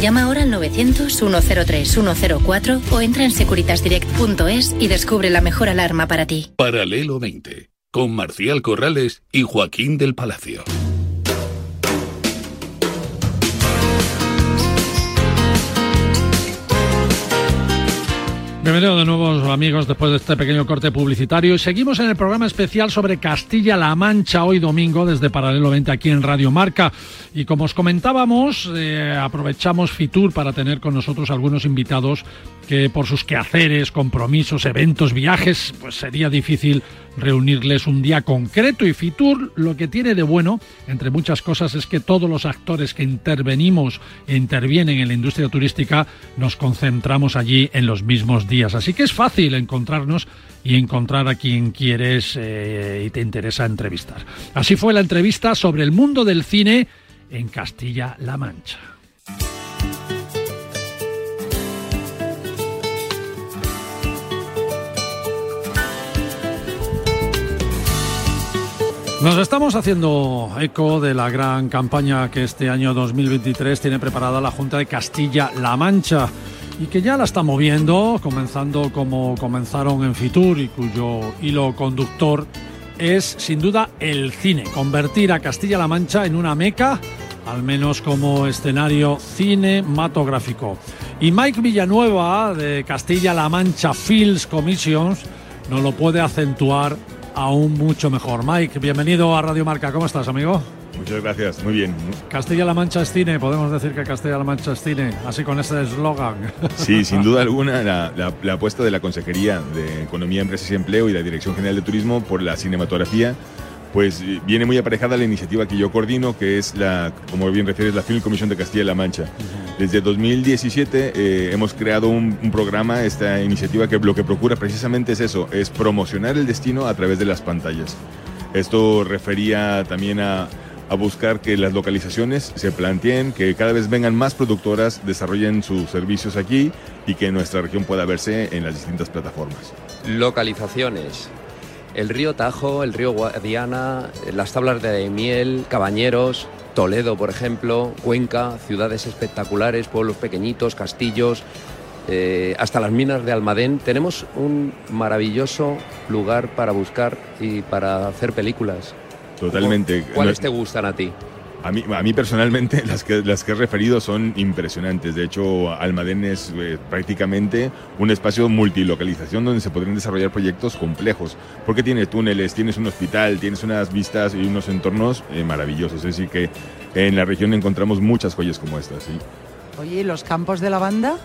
Llama ahora al 900-103-104 o entra en securitasdirect.es y descubre la mejor alarma para ti. Paralelo 20, con Marcial Corrales y Joaquín del Palacio. Bienvenidos de nuevo amigos después de este pequeño corte publicitario. Y seguimos en el programa especial sobre Castilla-La Mancha hoy domingo desde Paralelo 20 aquí en Radio Marca. Y como os comentábamos eh, aprovechamos Fitur para tener con nosotros algunos invitados que por sus quehaceres, compromisos, eventos, viajes pues sería difícil reunirles un día concreto. Y Fitur lo que tiene de bueno, entre muchas cosas, es que todos los actores que intervenimos e intervienen en la industria turística nos concentramos allí en los mismos días. Así que es fácil encontrarnos y encontrar a quien quieres eh, y te interesa entrevistar. Así fue la entrevista sobre el mundo del cine en Castilla-La Mancha. Nos estamos haciendo eco de la gran campaña que este año 2023 tiene preparada la Junta de Castilla-La Mancha y que ya la está moviendo, comenzando como comenzaron en Fitur y cuyo hilo conductor es sin duda el cine, convertir a Castilla-La Mancha en una meca, al menos como escenario cinematográfico. Y Mike Villanueva de Castilla-La Mancha Films Commissions nos lo puede acentuar aún mucho mejor. Mike, bienvenido a Radio Marca. ¿Cómo estás, amigo? Muchas gracias, muy bien. Castilla-La Mancha es cine, podemos decir que Castilla-La Mancha es cine, así con ese eslogan. Sí, sin duda alguna, la, la, la, apuesta de la Consejería de Economía, Empresas y Empleo y la Dirección General de Turismo por la cinematografía, pues viene muy aparejada la iniciativa que yo coordino, que es la, como bien refieres, la Film Comisión de Castilla-La Mancha. Desde 2017 eh, hemos creado un, un, programa, esta iniciativa que lo que procura precisamente es eso, es promocionar el destino a través de las pantallas. Esto refería también a, a buscar que las localizaciones se planteen, que cada vez vengan más productoras, desarrollen sus servicios aquí y que nuestra región pueda verse en las distintas plataformas. Localizaciones. El río Tajo, el río Guadiana, las tablas de miel, Cabañeros, Toledo, por ejemplo, Cuenca, ciudades espectaculares, pueblos pequeñitos, castillos, eh, hasta las minas de Almadén. Tenemos un maravilloso lugar para buscar y para hacer películas. Totalmente. ¿Cuáles te gustan a ti? A mí, a mí personalmente las que, las que he referido son impresionantes. De hecho, Almadén es eh, prácticamente un espacio multilocalización donde se podrían desarrollar proyectos complejos. Porque tiene túneles, tienes un hospital, tienes unas vistas y unos entornos eh, maravillosos. Es decir, que en la región encontramos muchas joyas como estas. ¿sí? Oye, ¿y los campos de lavanda?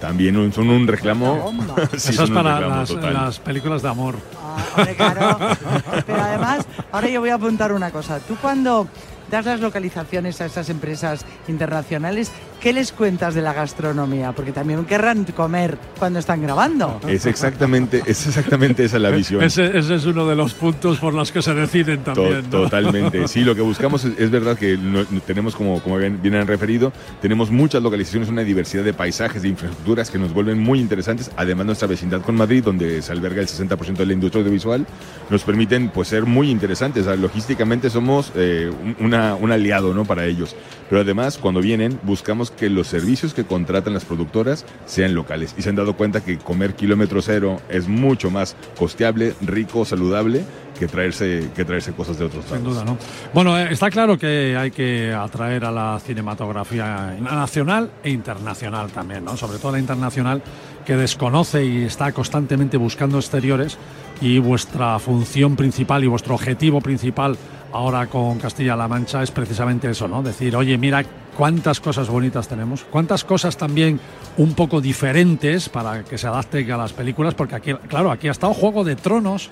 También son un reclamo. sí, Eso es para las, las, películas de amor. Ah, hombre, claro. Pero además, ahora yo voy a apuntar una cosa. Tú cuando das las localizaciones a estas empresas internacionales, ¿qué les cuentas de la gastronomía? Porque también querrán comer cuando están grabando. Es exactamente, es exactamente esa la visión. ese, es uno de los puntos por los que se deciden también. Totalmente. Sí, lo que buscamos es, verdad que tenemos, como, como bien, bien, han referido, tenemos muchas localizaciones, una diversidad de paisajes, de infraestructuras que nos vuelven muy interesantes. Además, nuestra vecindad con Madrid, donde se alberga el 60% de la industria audiovisual, nos permiten pues, ser muy interesantes. logísticamente somos eh, una un aliado ¿no? para ellos. Pero además, cuando vienen, buscamos que los servicios que contratan las productoras sean locales. Y se han dado cuenta que comer kilómetro cero es mucho más costeable, rico, saludable que traerse, que traerse cosas de otros lados. Sin duda, ¿no? Bueno, eh, está claro que hay que atraer a la cinematografía nacional e internacional también, ¿no? Sobre todo la internacional que desconoce y está constantemente buscando exteriores y vuestra función principal y vuestro objetivo principal ahora con Castilla-La Mancha es precisamente eso, ¿no? Decir, oye, mira cuántas cosas bonitas tenemos, cuántas cosas también un poco diferentes para que se adapten a las películas, porque aquí, claro, aquí ha estado Juego de Tronos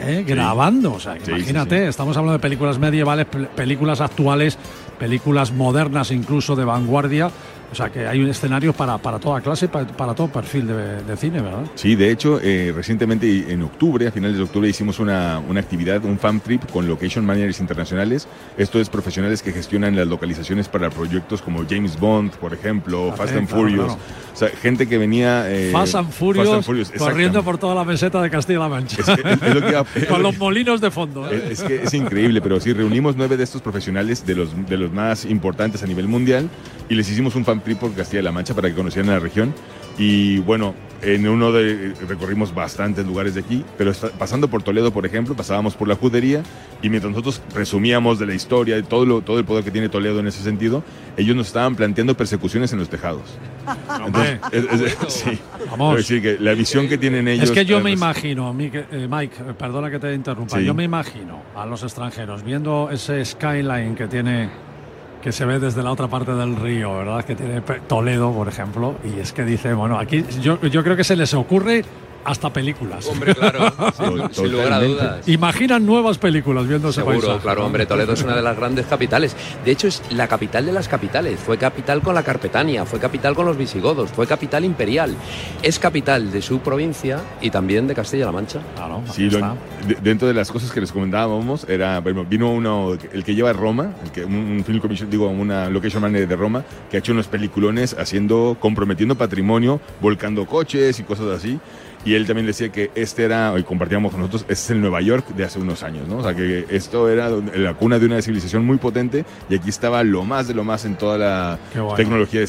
¿eh? grabando, o sea, imagínate, estamos hablando de películas medievales, películas actuales, películas modernas incluso de vanguardia, o sea que hay un escenario para, para toda clase, para, para todo perfil de, cine, ¿verdad? Sí, de hecho, eh, recientemente en octubre, a finales de octubre, hicimos una, una, actividad, un fan trip con location managers internacionales. Esto es profesionales que gestionan las localizaciones para proyectos como James Bond, por ejemplo, ah, Fast and Furious. O sea, gente que venía... Eh, Fast, and Furious, corriendo por toda la meseta de Castilla-La Mancha. con los molinos de fondo. ¿eh? Es, que es increíble, pero sí, reunimos nueve de estos profesionales, de los, de los más importantes a nivel mundial, y les hicimos un fan trip por Castilla-La Mancha para que conocieran la región. Y bueno, en uno de recorrimos bastantes lugares de aquí, pero pasando por Toledo, por ejemplo, pasábamos por la judería y mientras nosotros resumíamos de la historia y todo, lo, todo el poder que tiene Toledo en ese sentido, ellos nos estaban planteando persecuciones en los tejados. Entonces, sí, Vamos. decir que la visión que tienen ellos. Es que yo me imagino, Mike, eh, Mike perdona que te interrumpa, yo me imagino a los extranjeros viendo ese skyline que tiene que se ve desde la otra parte del río, ¿verdad? Que tiene Toledo, por ejemplo, y es que dice, bueno, aquí yo, yo creo que se les ocurre hasta películas. Hombre, claro, sin, lugar a dudas. Imaginan nuevas películas viendo ese Seguro, claro, hombre, Toledo es una de las grandes capitales. De hecho, es la capital de las capitales. Fue capital con la Carpetania, fue capital con los visigodos, fue capital imperial. Es capital de su provincia y también de Castilla-La Mancha. Claro, sí, dentro de las cosas que les comentábamos, era, vino uno, el que lleva Roma, el que, un, film commission, digo, una location manager de Roma, que ha hecho unos peliculones haciendo, comprometiendo patrimonio, volcando coches y cosas así. Y él también decía que este era, y compartíamos con nosotros, este es el Nueva York de hace unos años, ¿no? O sea, que esto era la cuna de una civilización muy potente y aquí estaba lo más de lo más en toda la tecnología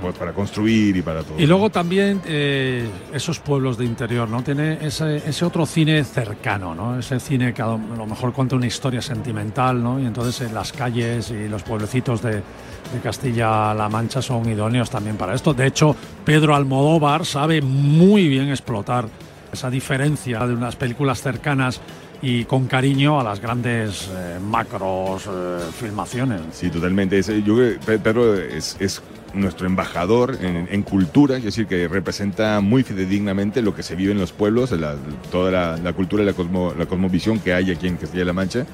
pues, para construir y para todo. Y luego también eh, esos pueblos de interior, ¿no? Tiene ese, ese, otro cine cercano, ¿no? Ese cine que a lo mejor cuenta una historia sentimental, ¿no? Y entonces en las calles y los pueblecitos de de Castilla-La Mancha son idóneos también para esto. De hecho, Pedro Almodóvar sabe muy bien explotar esa diferencia de unas películas cercanas y con cariño a las grandes eh, macros eh, filmaciones. Sí, totalmente. Yo creo que Pedro es, nuestro embajador en, cultura, es decir, que representa muy fidedignamente lo que se vive en los pueblos, toda la, cultura y la, la cosmovisión que hay aquí en Castilla-La Mancha.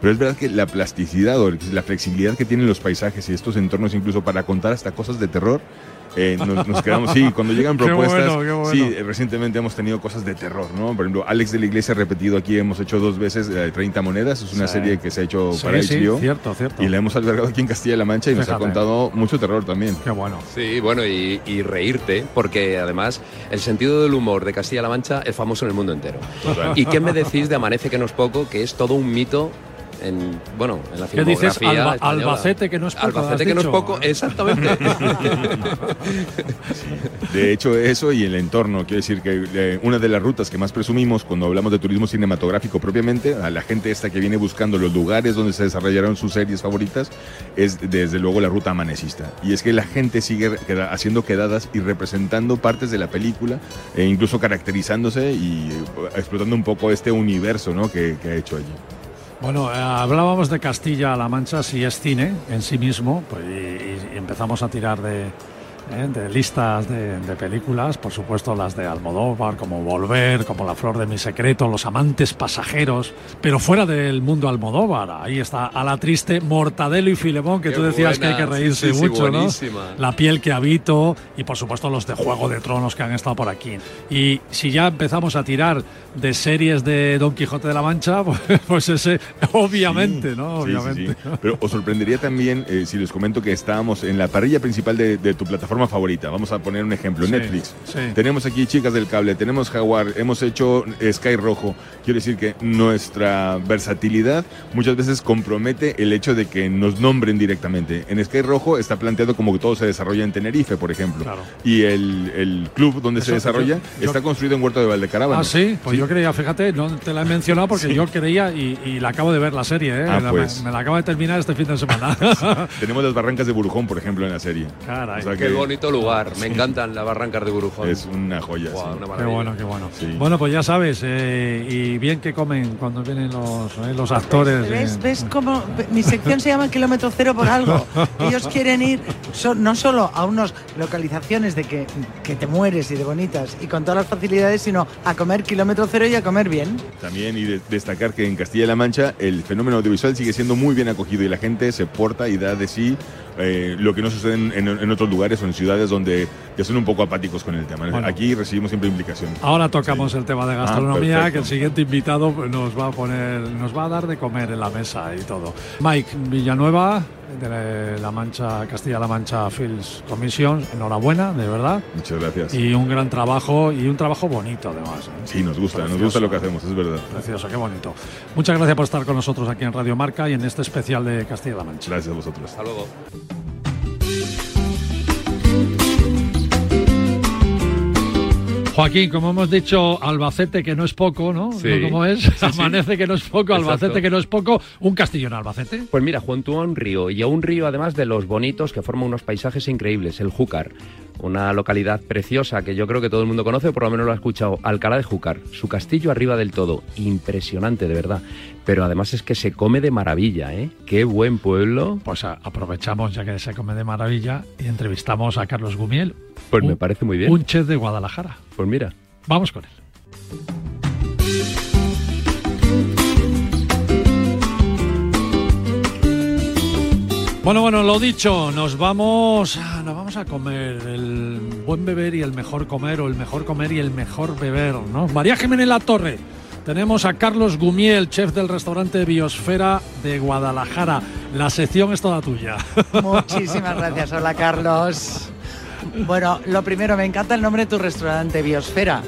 Pero es verdad que la plasticidad o la flexibilidad que tienen los paisajes y estos entornos incluso para contar hasta cosas de terror eh, nos, nos quedamos, sí, cuando llegan Qué propuestas, bueno, qué bueno. sí, recientemente hemos tenido cosas de terror, ¿no? Por ejemplo, Alex de la Iglesia ha repetido aquí, hemos hecho dos veces eh, 30 monedas, es una Sí. serie que se ha hecho Sí, para sí, HBO. cierto, cierto. Y la hemos albergado aquí en Castilla-La Mancha y nos ha Fíjate. contado mucho terror también. Qué bueno. Sí, bueno, y, y reírte, porque además el sentido del humor de Castilla-La Mancha es famoso en el mundo entero. ¿Y qué me decís de Amanece que no es poco, que es todo un mito en, bueno, en la ¿Qué dices? Alba-? Albacete que no es poco, Albacete que no es poco, exactamente. De hecho, eso y el entorno. Quiero decir que eh, una de las rutas que más presumimos cuando hablamos de turismo cinematográfico propiamente, a la gente esta que viene buscando los lugares donde se desarrollaron sus series favoritas, es desde luego la ruta amanecista. Y es que la gente sigue queda- haciendo quedadas y representando partes de la película, e incluso caracterizándose y eh, explotando un poco este universo ¿no? que, que ha hecho allí. Bueno, eh, hablábamos de Castilla-La Mancha, si es cine en sí mismo, pues, y, y empezamos a tirar de, eh, de listas de, de películas, por supuesto las de Almodóvar, como Volver, como La Flor de mi Secreto, Los Amantes Pasajeros, pero fuera del mundo Almodóvar, ahí está A la Triste, Mortadelo y Filemón, que Qué tú decías buena, que hay que reírse sí, sí, mucho, ¿no? La piel que habito y por supuesto los de Juego de Tronos que han estado por aquí. Y si ya empezamos a tirar de series de Don Quijote de la Mancha, pues, pues ese, obviamente, ¿no? Obviamente. Pero os sorprendería también eh, si les comento que estábamos en la parrilla principal de, de tu plataforma favorita. Vamos a poner un ejemplo, Sí, Netflix. sí. Tenemos aquí Chicas del Cable, tenemos Jaguar, hemos hecho Sky Rojo. Quiero decir que nuestra versatilidad muchas veces compromete el hecho de que nos nombren directamente. En Sky Rojo está planteado como que todo se desarrolla en Tenerife, por ejemplo. Claro. Y el, el club donde se Eso, desarrolla yo- yo- está construido en Huerto de Valdecarábano. Ah, sí, pues yo creía, fíjate, no te la he mencionado porque Sí. yo creía y, y la acabo de ver la serie, ¿eh? Ah, La- pues. me, me la acabo de terminar este fin de semana. Tenemos las barrancas de Burujón, por ejemplo, en la serie. Caray. O sea Qué que- bonito lugar, me encantan las barrancas de Burujón. Es una joya. Guau, sí. una Qué bueno, qué bueno. Sí. Bueno, pues ya sabes, eh, y bien que comen cuando vienen los, eh, los actores. ¿Ves, eh. ves cómo mi sección se llama Kilómetro Cero por algo? Ellos quieren ir so- no solo a unas localizaciones de que, que te mueres y de bonitas y con todas las facilidades, sino a comer kilómetro cero y a comer bien. También y de- destacar que en Castilla-La Mancha el fenómeno audiovisual sigue siendo muy bien acogido y la gente se porta y da de sí eh, lo que no sucede en, en- en otros lugares o en ciudades donde ya son un poco apáticos con el tema. Bueno. Aquí recibimos siempre implicación. Ahora tocamos el tema de Ah, gastronomía, perfecto. que el siguiente invitado nos va a poner, nos va a dar de comer en la mesa y todo. Mike Villanueva, de la Mancha, Castilla-La Mancha Films Commission, enhorabuena, de verdad. Muchas gracias. Y un gran trabajo, y un trabajo bonito además. ¿eh? Sí, nos gusta, nos gusta lo que hacemos, es verdad. Precioso, qué bonito. Muchas gracias por estar con nosotros aquí en Radio Marca y en este especial de Castilla-La Mancha. Gracias a vosotros. Hasta luego. Joaquín, como hemos dicho, Albacete que no es poco, ¿no? Sí. ¿No? ¿Cómo es? Sí, sí. Amanece que no es poco, Albacete que no es poco, un castillo en Albacete. Pues mira, junto a un río y a un río además de los bonitos que forman unos paisajes increíbles, el Júcar, una localidad preciosa que yo creo que todo el mundo conoce, o por lo menos lo ha escuchado, Alcalá de Júcar, su castillo arriba del todo, impresionante de verdad, pero además es que se come de maravilla, ¿eh? Qué buen pueblo. Pues a- aprovechamos ya que se come de maravilla y entrevistamos a Carlos Gumiel, Pues me parece muy bien. un chef de Guadalajara. Pues mira. Vamos con él. Bueno, bueno, lo dicho, nos vamos, nos vamos a comer el buen beber y el mejor comer o el mejor comer y el mejor beber, ¿no? María Jiménez La Torre. Tenemos a Carlos Gumiel, chef del restaurante Biosfera de Guadalajara. La sección es toda tuya. Muchísimas gracias. Hola, Carlos. Bueno, lo primero, me encanta el nombre de tu restaurante, Biosfera.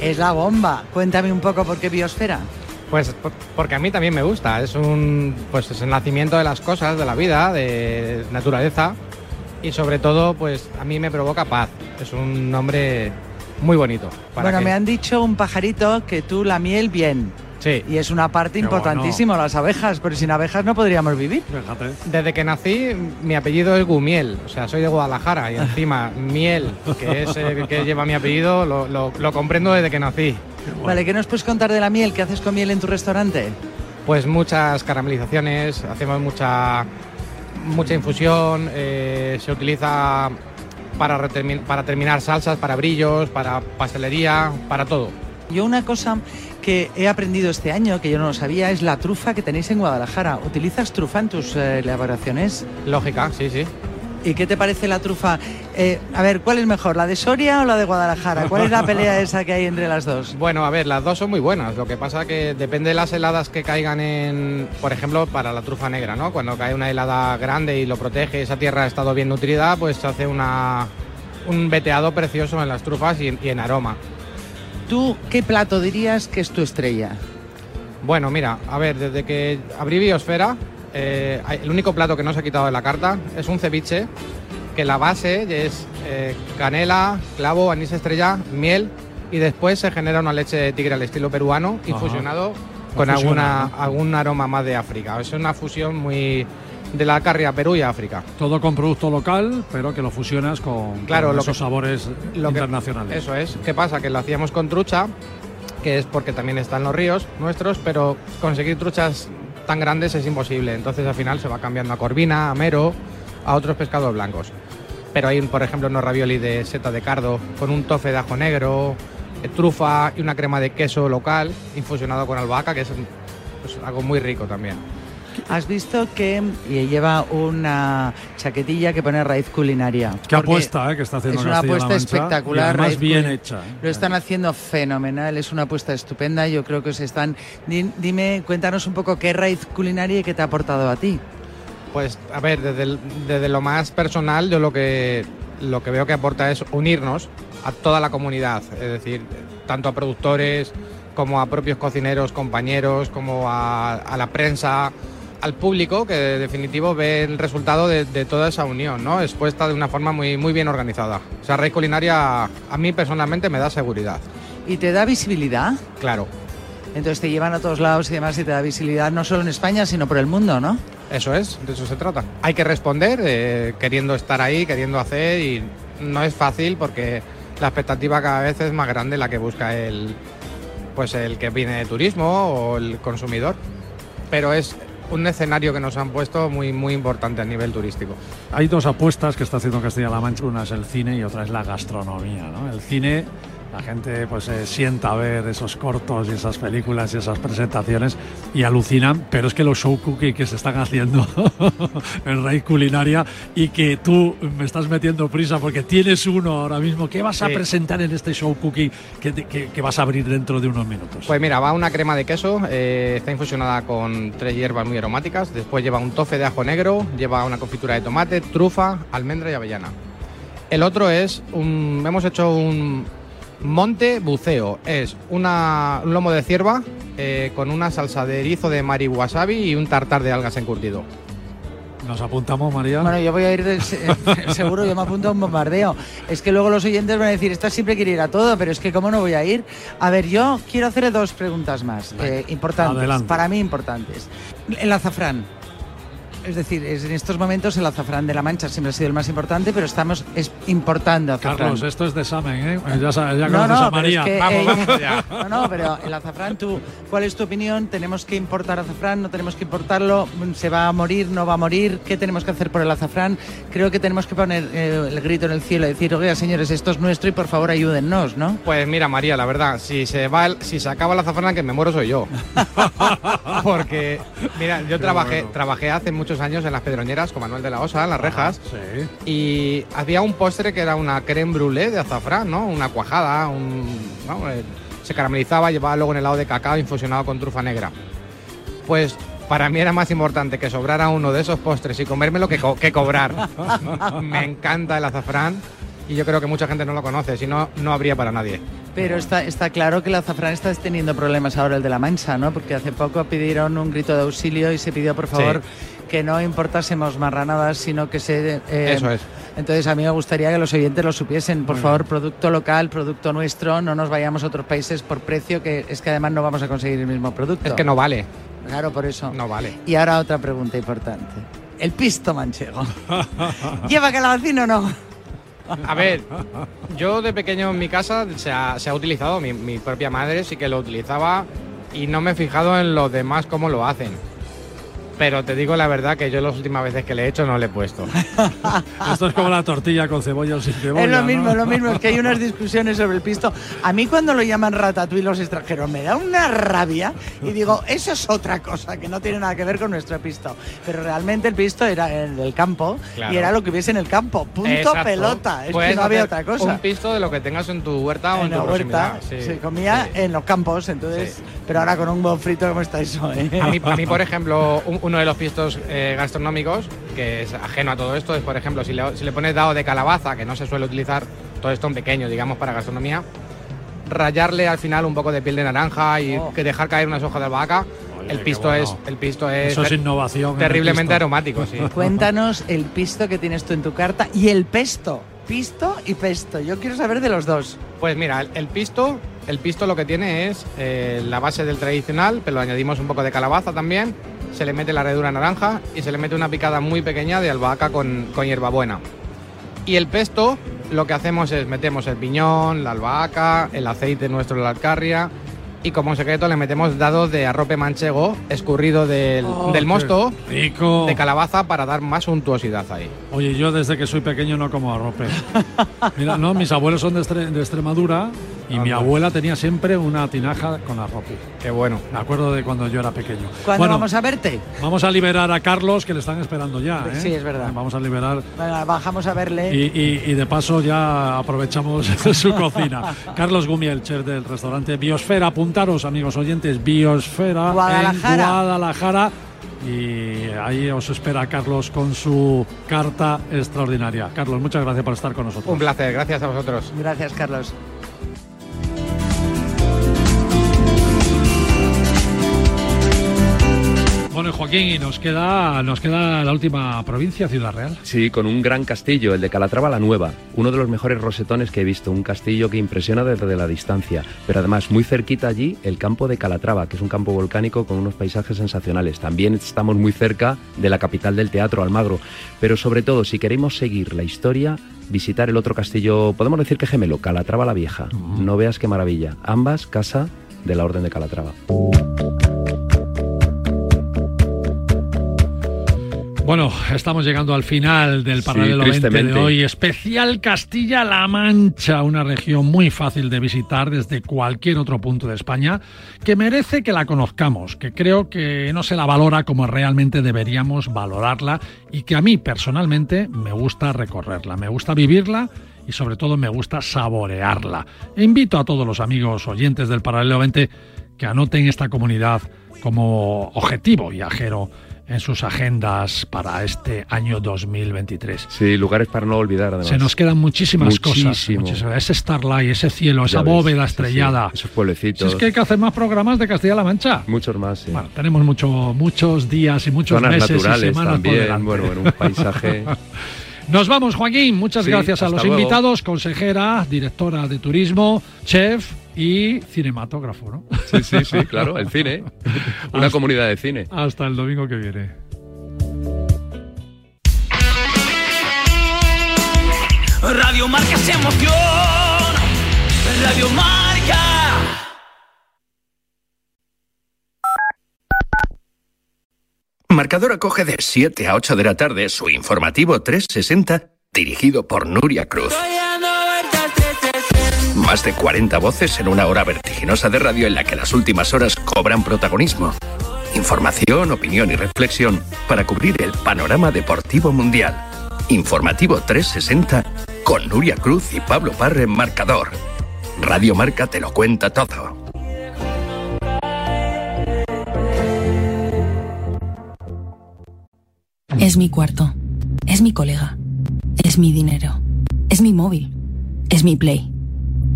Es la bomba. Cuéntame un poco por qué Biosfera. Pues por- porque a mí también me gusta. Es un pues es el nacimiento de las cosas, de la vida, de naturaleza y sobre todo pues a mí me provoca paz. Es un nombre muy bonito. para Bueno, que- me han dicho un pajarito que tú la miel bien. Sí. Y es una parte Qué importantísima, las abejas, pero sin abejas no podríamos vivir. Desde que nací, mi apellido es Gumiel, o sea, soy de Guadalajara y encima Miel, que es el que lleva mi apellido, lo, lo- lo comprendo desde que nací. Vale, ¿qué nos puedes contar de la miel? ¿Qué haces con miel en tu restaurante? Pues muchas caramelizaciones, hacemos mucha, mucha infusión, eh, se utiliza para, para terminar salsas, para brillos, para pastelería, para todo. Yo una cosa que he aprendido este año, que yo no lo sabía, es la trufa que tenéis en Guadalajara. ¿Utilizas trufa en tus eh, elaboraciones? Lógica, sí, sí. ¿Y qué te parece la trufa? Eh, a ver, ¿cuál es mejor, la de Soria o la de Guadalajara? ¿Cuál es la pelea esa que hay entre las dos? Bueno, a ver, las dos son muy buenas. Lo que pasa que depende de las heladas que caigan en, por ejemplo, para la trufa negra, ¿no? Cuando cae una helada grande y lo protege, esa tierra ha estado bien nutrida, pues se hace una, un veteado precioso en las trufas y, y en aroma. ¿Tú qué plato dirías que es tu estrella? Bueno, mira, a ver, desde que abrí Biosfera, eh, el único plato que no se ha quitado de la carta es un ceviche, que la base es eh, canela, clavo, anís estrella, miel y después se genera una leche de tigre al estilo peruano Ajá. infusionado Lo con alguna, algún aroma más de África. Es una fusión muy de la carria Perú y África. Todo con producto local, pero que lo fusionas con, Claro, con lo esos que- sabores lo que- internacionales. Eso es. ¿Qué pasa? Que lo hacíamos con trucha, que es porque también están los ríos nuestros, pero conseguir truchas tan grandes es imposible. Entonces al final se va cambiando a corvina, a mero, a otros pescados blancos. Pero hay, por ejemplo, unos ravioli de seta de cardo con un tofe de ajo negro, eh, trufa y una crema de queso local infusionado con albahaca, que es pues, algo muy rico también. Has visto que lleva una chaquetilla que pone raíz culinaria. Qué apuesta eh, que está haciendo Es una apuesta Mancha, espectacular. y además Raíz bien hecha. ¿eh? Lo están haciendo fenomenal, es una apuesta estupenda. Yo creo que se están. Di- Dime, cuéntanos un poco qué raíz culinaria y qué te ha aportado a ti. Pues a ver, desde, el- desde lo más personal, yo lo que, lo que veo que aporta es unirnos a toda la comunidad, es decir, tanto a productores como a propios cocineros, compañeros, como a, a la prensa, al público, que de definitivo ve el resultado de, de toda esa unión, ¿no? Expuesta de una forma muy, muy bien organizada. O sea, Rey Culinaria a mí personalmente me da seguridad, ¿Y te da visibilidad? claro. Entonces te llevan a todos lados y demás y te da visibilidad no solo en España, sino por el mundo, ¿no? Eso es, de eso se trata. Hay que responder eh, queriendo estar ahí, queriendo hacer y no es fácil porque la expectativa cada vez es más grande la que busca el pues el que viene de turismo o el consumidor. Pero es un escenario que nos han puesto muy muy importante a nivel turístico. Hay dos apuestas que está haciendo Castilla-La Mancha, una es el cine y otra es la gastronomía. ¿no? El cine, la gente pues se sienta a ver esos cortos y esas películas y esas presentaciones y alucinan, pero es que los show cooking que se están haciendo en Rey Culinaria y que tú me estás metiendo prisa porque tienes uno ahora mismo, ¿qué vas a Sí. presentar en este show cooking que, que- que vas a abrir dentro de unos minutos? Pues mira, va una crema de queso, eh, está infusionada con tres hierbas muy aromáticas, después lleva un tofe de ajo negro, lleva una confitura de tomate, trufa, almendra y avellana. El otro es un, hemos hecho un monte buceo, es una, un lomo de cierva eh, con una salsa de erizo de mari wasabi y un tartar de algas encurtido. ¿Nos apuntamos, María? Bueno, yo voy a ir del se- seguro, yo me apunto a un bombardeo. Es que luego los oyentes van a decir, esta siempre quiere ir a todo, pero es que cómo no voy a ir. A ver, yo quiero hacerle dos preguntas más, eh, importantes, adelante. para mí importantes. El azafrán. Es decir, es- en estos momentos el azafrán de la Mancha siempre ha sido el más importante, pero estamos es- importando azafrán. Carlos, esto es de examen, ¿eh? Ya, No, conoces no, a pero María. es que, vamos, eh, vamos ya. No, no, pero el azafrán, tú, ¿cuál es tu opinión? ¿Tenemos que importar azafrán? ¿No tenemos que importarlo? ¿Se va a morir? ¿No va a morir? ¿Qué tenemos que hacer por el azafrán? Creo que tenemos que poner eh, el grito en el cielo y decir, oiga, señores, esto es nuestro y por favor ayúdennos, ¿no? Pues mira, María, la verdad, si se va, el- si se acaba la azafrán, que me muero soy yo. Porque, mira, yo Qué trabajé, bueno. trabajé hace muchos años en las Pedroñeras con Manuel de la Osa, en las rejas. Sí. Y había un postre que era una creme brûlée de azafrán, ¿no? Una cuajada, un, ¿no? Eh, se caramelizaba, llevaba luego un helado de cacao infusionado con trufa negra. Pues para mí era más importante que sobrara uno de esos postres y comérmelo que, co- que cobrar. Me encanta el azafrán y yo creo que mucha gente no lo conoce, si no, no habría para nadie. Pero está, está claro que el azafrán está teniendo problemas ahora el de la Mancha, ¿no? Porque hace poco pidieron un grito de auxilio y se pidió, por favor, que no importásemos marranadas, sino que se... eh, Eso es. Entonces a mí me gustaría que los oyentes lo supiesen. Por Muy favor, producto local, producto nuestro, no nos vayamos a otros países por precio, que es que además no vamos a conseguir el mismo producto. Es que no vale. Claro, por eso. No vale. Y ahora otra pregunta importante. El pisto manchego. ¿Lleva calabacín o no? A ver, yo de pequeño en mi casa se ha, utilizado, mi, mi propia madre sí que lo utilizaba y no me he fijado en los demás cómo lo hacen. Pero te digo la verdad que yo las últimas veces que le he hecho no le he puesto. Esto es como la tortilla con cebolla o sin cebolla. Es lo ¿no? mismo, lo mismo, es que hay unas discusiones sobre el pisto. A mí cuando lo llaman ratatouille los extranjeros me da una rabia y digo, eso es otra cosa que no tiene nada que ver con nuestro pisto. Pero realmente el pisto era el del campo Claro. y era lo que hubiese en el campo. Punto Exacto. pelota. Es Puedes que no había otra cosa. Un pisto de lo que tengas en tu huerta o en, en tu la huerta se comía en los campos, entonces, pero ahora con un buen frito, ¿cómo está eso? eh? A mí, a mí, por ejemplo, un- uno de los pistos eh, gastronómicos, que es ajeno a todo esto, es, por ejemplo, si le, si le pones dado de calabaza, que no se suele utilizar todo esto en pequeño, digamos, para gastronomía, rayarle al final un poco de piel de naranja y Oh. que dejar caer unas hojas de albahaca. el pisto bueno. es el pisto es, Eso es innovación terriblemente pisto. aromático, sí. Cuéntanos el pisto que tienes tú en tu carta y el pesto. Pisto y pesto. Yo quiero saber de los dos. Pues mira, el, pisto, el pisto lo que tiene es eh, la base del tradicional, pero añadimos un poco de calabaza también, se le mete la redura naranja y se le mete una picada muy pequeña de albahaca con, con hierbabuena. Y el pesto, lo que hacemos es metemos el piñón, la albahaca, el aceite nuestro de la alcarria y como secreto le metemos dados de arrope manchego escurrido del, Oh, del mosto rico. de calabaza para dar más suntuosidad ahí. Oye, yo desde que soy pequeño no como arrope. Mira, no, mis abuelos son de, Estre- de Extremadura y mi abuela tenía siempre una tinaja con arrope. Qué bueno. Me acuerdo de cuando yo era pequeño. ¿Cuándo Bueno, vamos a verte? vamos a liberar a Carlos, que le están esperando ya. ¿eh? Sí, es verdad. Vamos a liberar. Venga, bajamos a verle. Y, y- y de paso ya aprovechamos su cocina. Carlos Gumiel, chef del restaurante Biosfera. Apuntaros, amigos oyentes, Biosfera Guadalajara. en Guadalajara. Y ahí os espera Carlos con su carta extraordinaria. Carlos, muchas gracias por estar con nosotros. Un placer, gracias a vosotros. Gracias, Carlos. Joaquín, y nos queda, nos queda la última provincia, Ciudad Real. Sí, con un gran castillo, el de Calatrava la Nueva, uno de los mejores rosetones que he visto, un castillo que impresiona desde la distancia, pero además muy cerquita allí el campo de Calatrava, que es un campo volcánico con unos paisajes sensacionales. También estamos muy cerca de la capital del teatro, Almagro, pero sobre todo si queremos seguir la historia, visitar el otro castillo, podemos decir que gemelo, Calatrava la Vieja. No veas qué maravilla, ambas casa de la Orden de Calatrava. Bueno, estamos llegando al final del Sí, paralelo 20 de hoy. Especial Castilla-La Mancha, una región muy fácil de visitar desde cualquier otro punto de España, que merece que la conozcamos, que creo que no se la valora como realmente deberíamos valorarla y que a mí personalmente me gusta recorrerla, me gusta vivirla y sobre todo me gusta saborearla. E invito a todos los amigos oyentes del Paralelo 20 que anoten esta comunidad como objetivo viajero en sus agendas para este año 2023. Sí, lugares para no olvidar además. Se nos quedan muchísimas cosas. Muchísimo. muchísimas. Ese Starlight, ese cielo, esa ves, bóveda sí, sí, estrellada. esos Si pueblecitos. es que hay que hacer más programas de Castilla-La Mancha. Muchos más, sí. Bueno, tenemos mucho, muchos días y muchos Zonas meses y naturales semanas por también, bueno, en un paisaje... Nos vamos, Joaquín. Muchas Sí, gracias a los luego. invitados, consejera, directora de turismo, chef y cinematógrafo, ¿no? Sí, sí, sí, claro, el cine. Una Hasta- comunidad de cine. Hasta el domingo que viene. Radio Marca se emoción. Radio Marca. Marcador acoge de 7 a 8 de la tarde su informativo 360 dirigido por Nuria Cruz. Más de 40 voces en una hora vertiginosa de radio en la que las últimas horas cobran protagonismo. Información, opinión y reflexión para cubrir el panorama deportivo mundial. Informativo 360 con Nuria Cruz y Pablo Parre en Marcador. Radio Marca te lo cuenta todo. Es mi cuarto. Es mi colega. Es mi dinero. Es mi móvil. Es mi play.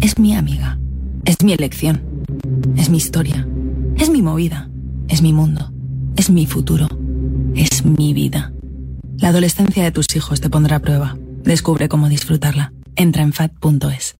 Es mi amiga. Es mi elección. Es mi historia. Es mi movida. Es mi mundo. Es mi futuro. Es mi vida. La adolescencia de tus hijos te pondrá a prueba. Descubre cómo disfrutarla. Entra en fat.es.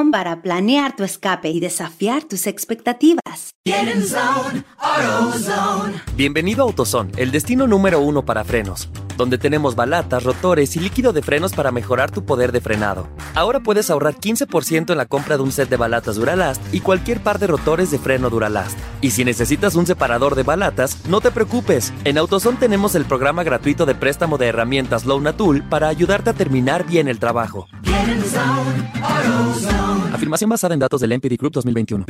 para planear tu escape y desafiar tus expectativas. Bienvenido a AutoZone, el destino número uno para frenos, donde tenemos balatas, rotores y líquido de frenos para mejorar tu poder de frenado. Ahora puedes ahorrar 15% en la compra de un set de balatas Duralast y cualquier par de rotores de freno Duralast. Y si necesitas un separador de balatas, no te preocupes. En AutoZone tenemos el programa gratuito de préstamo de herramientas Loan Tool para ayudarte a terminar bien el trabajo. Afirmación basada en datos del NPD Group 2021.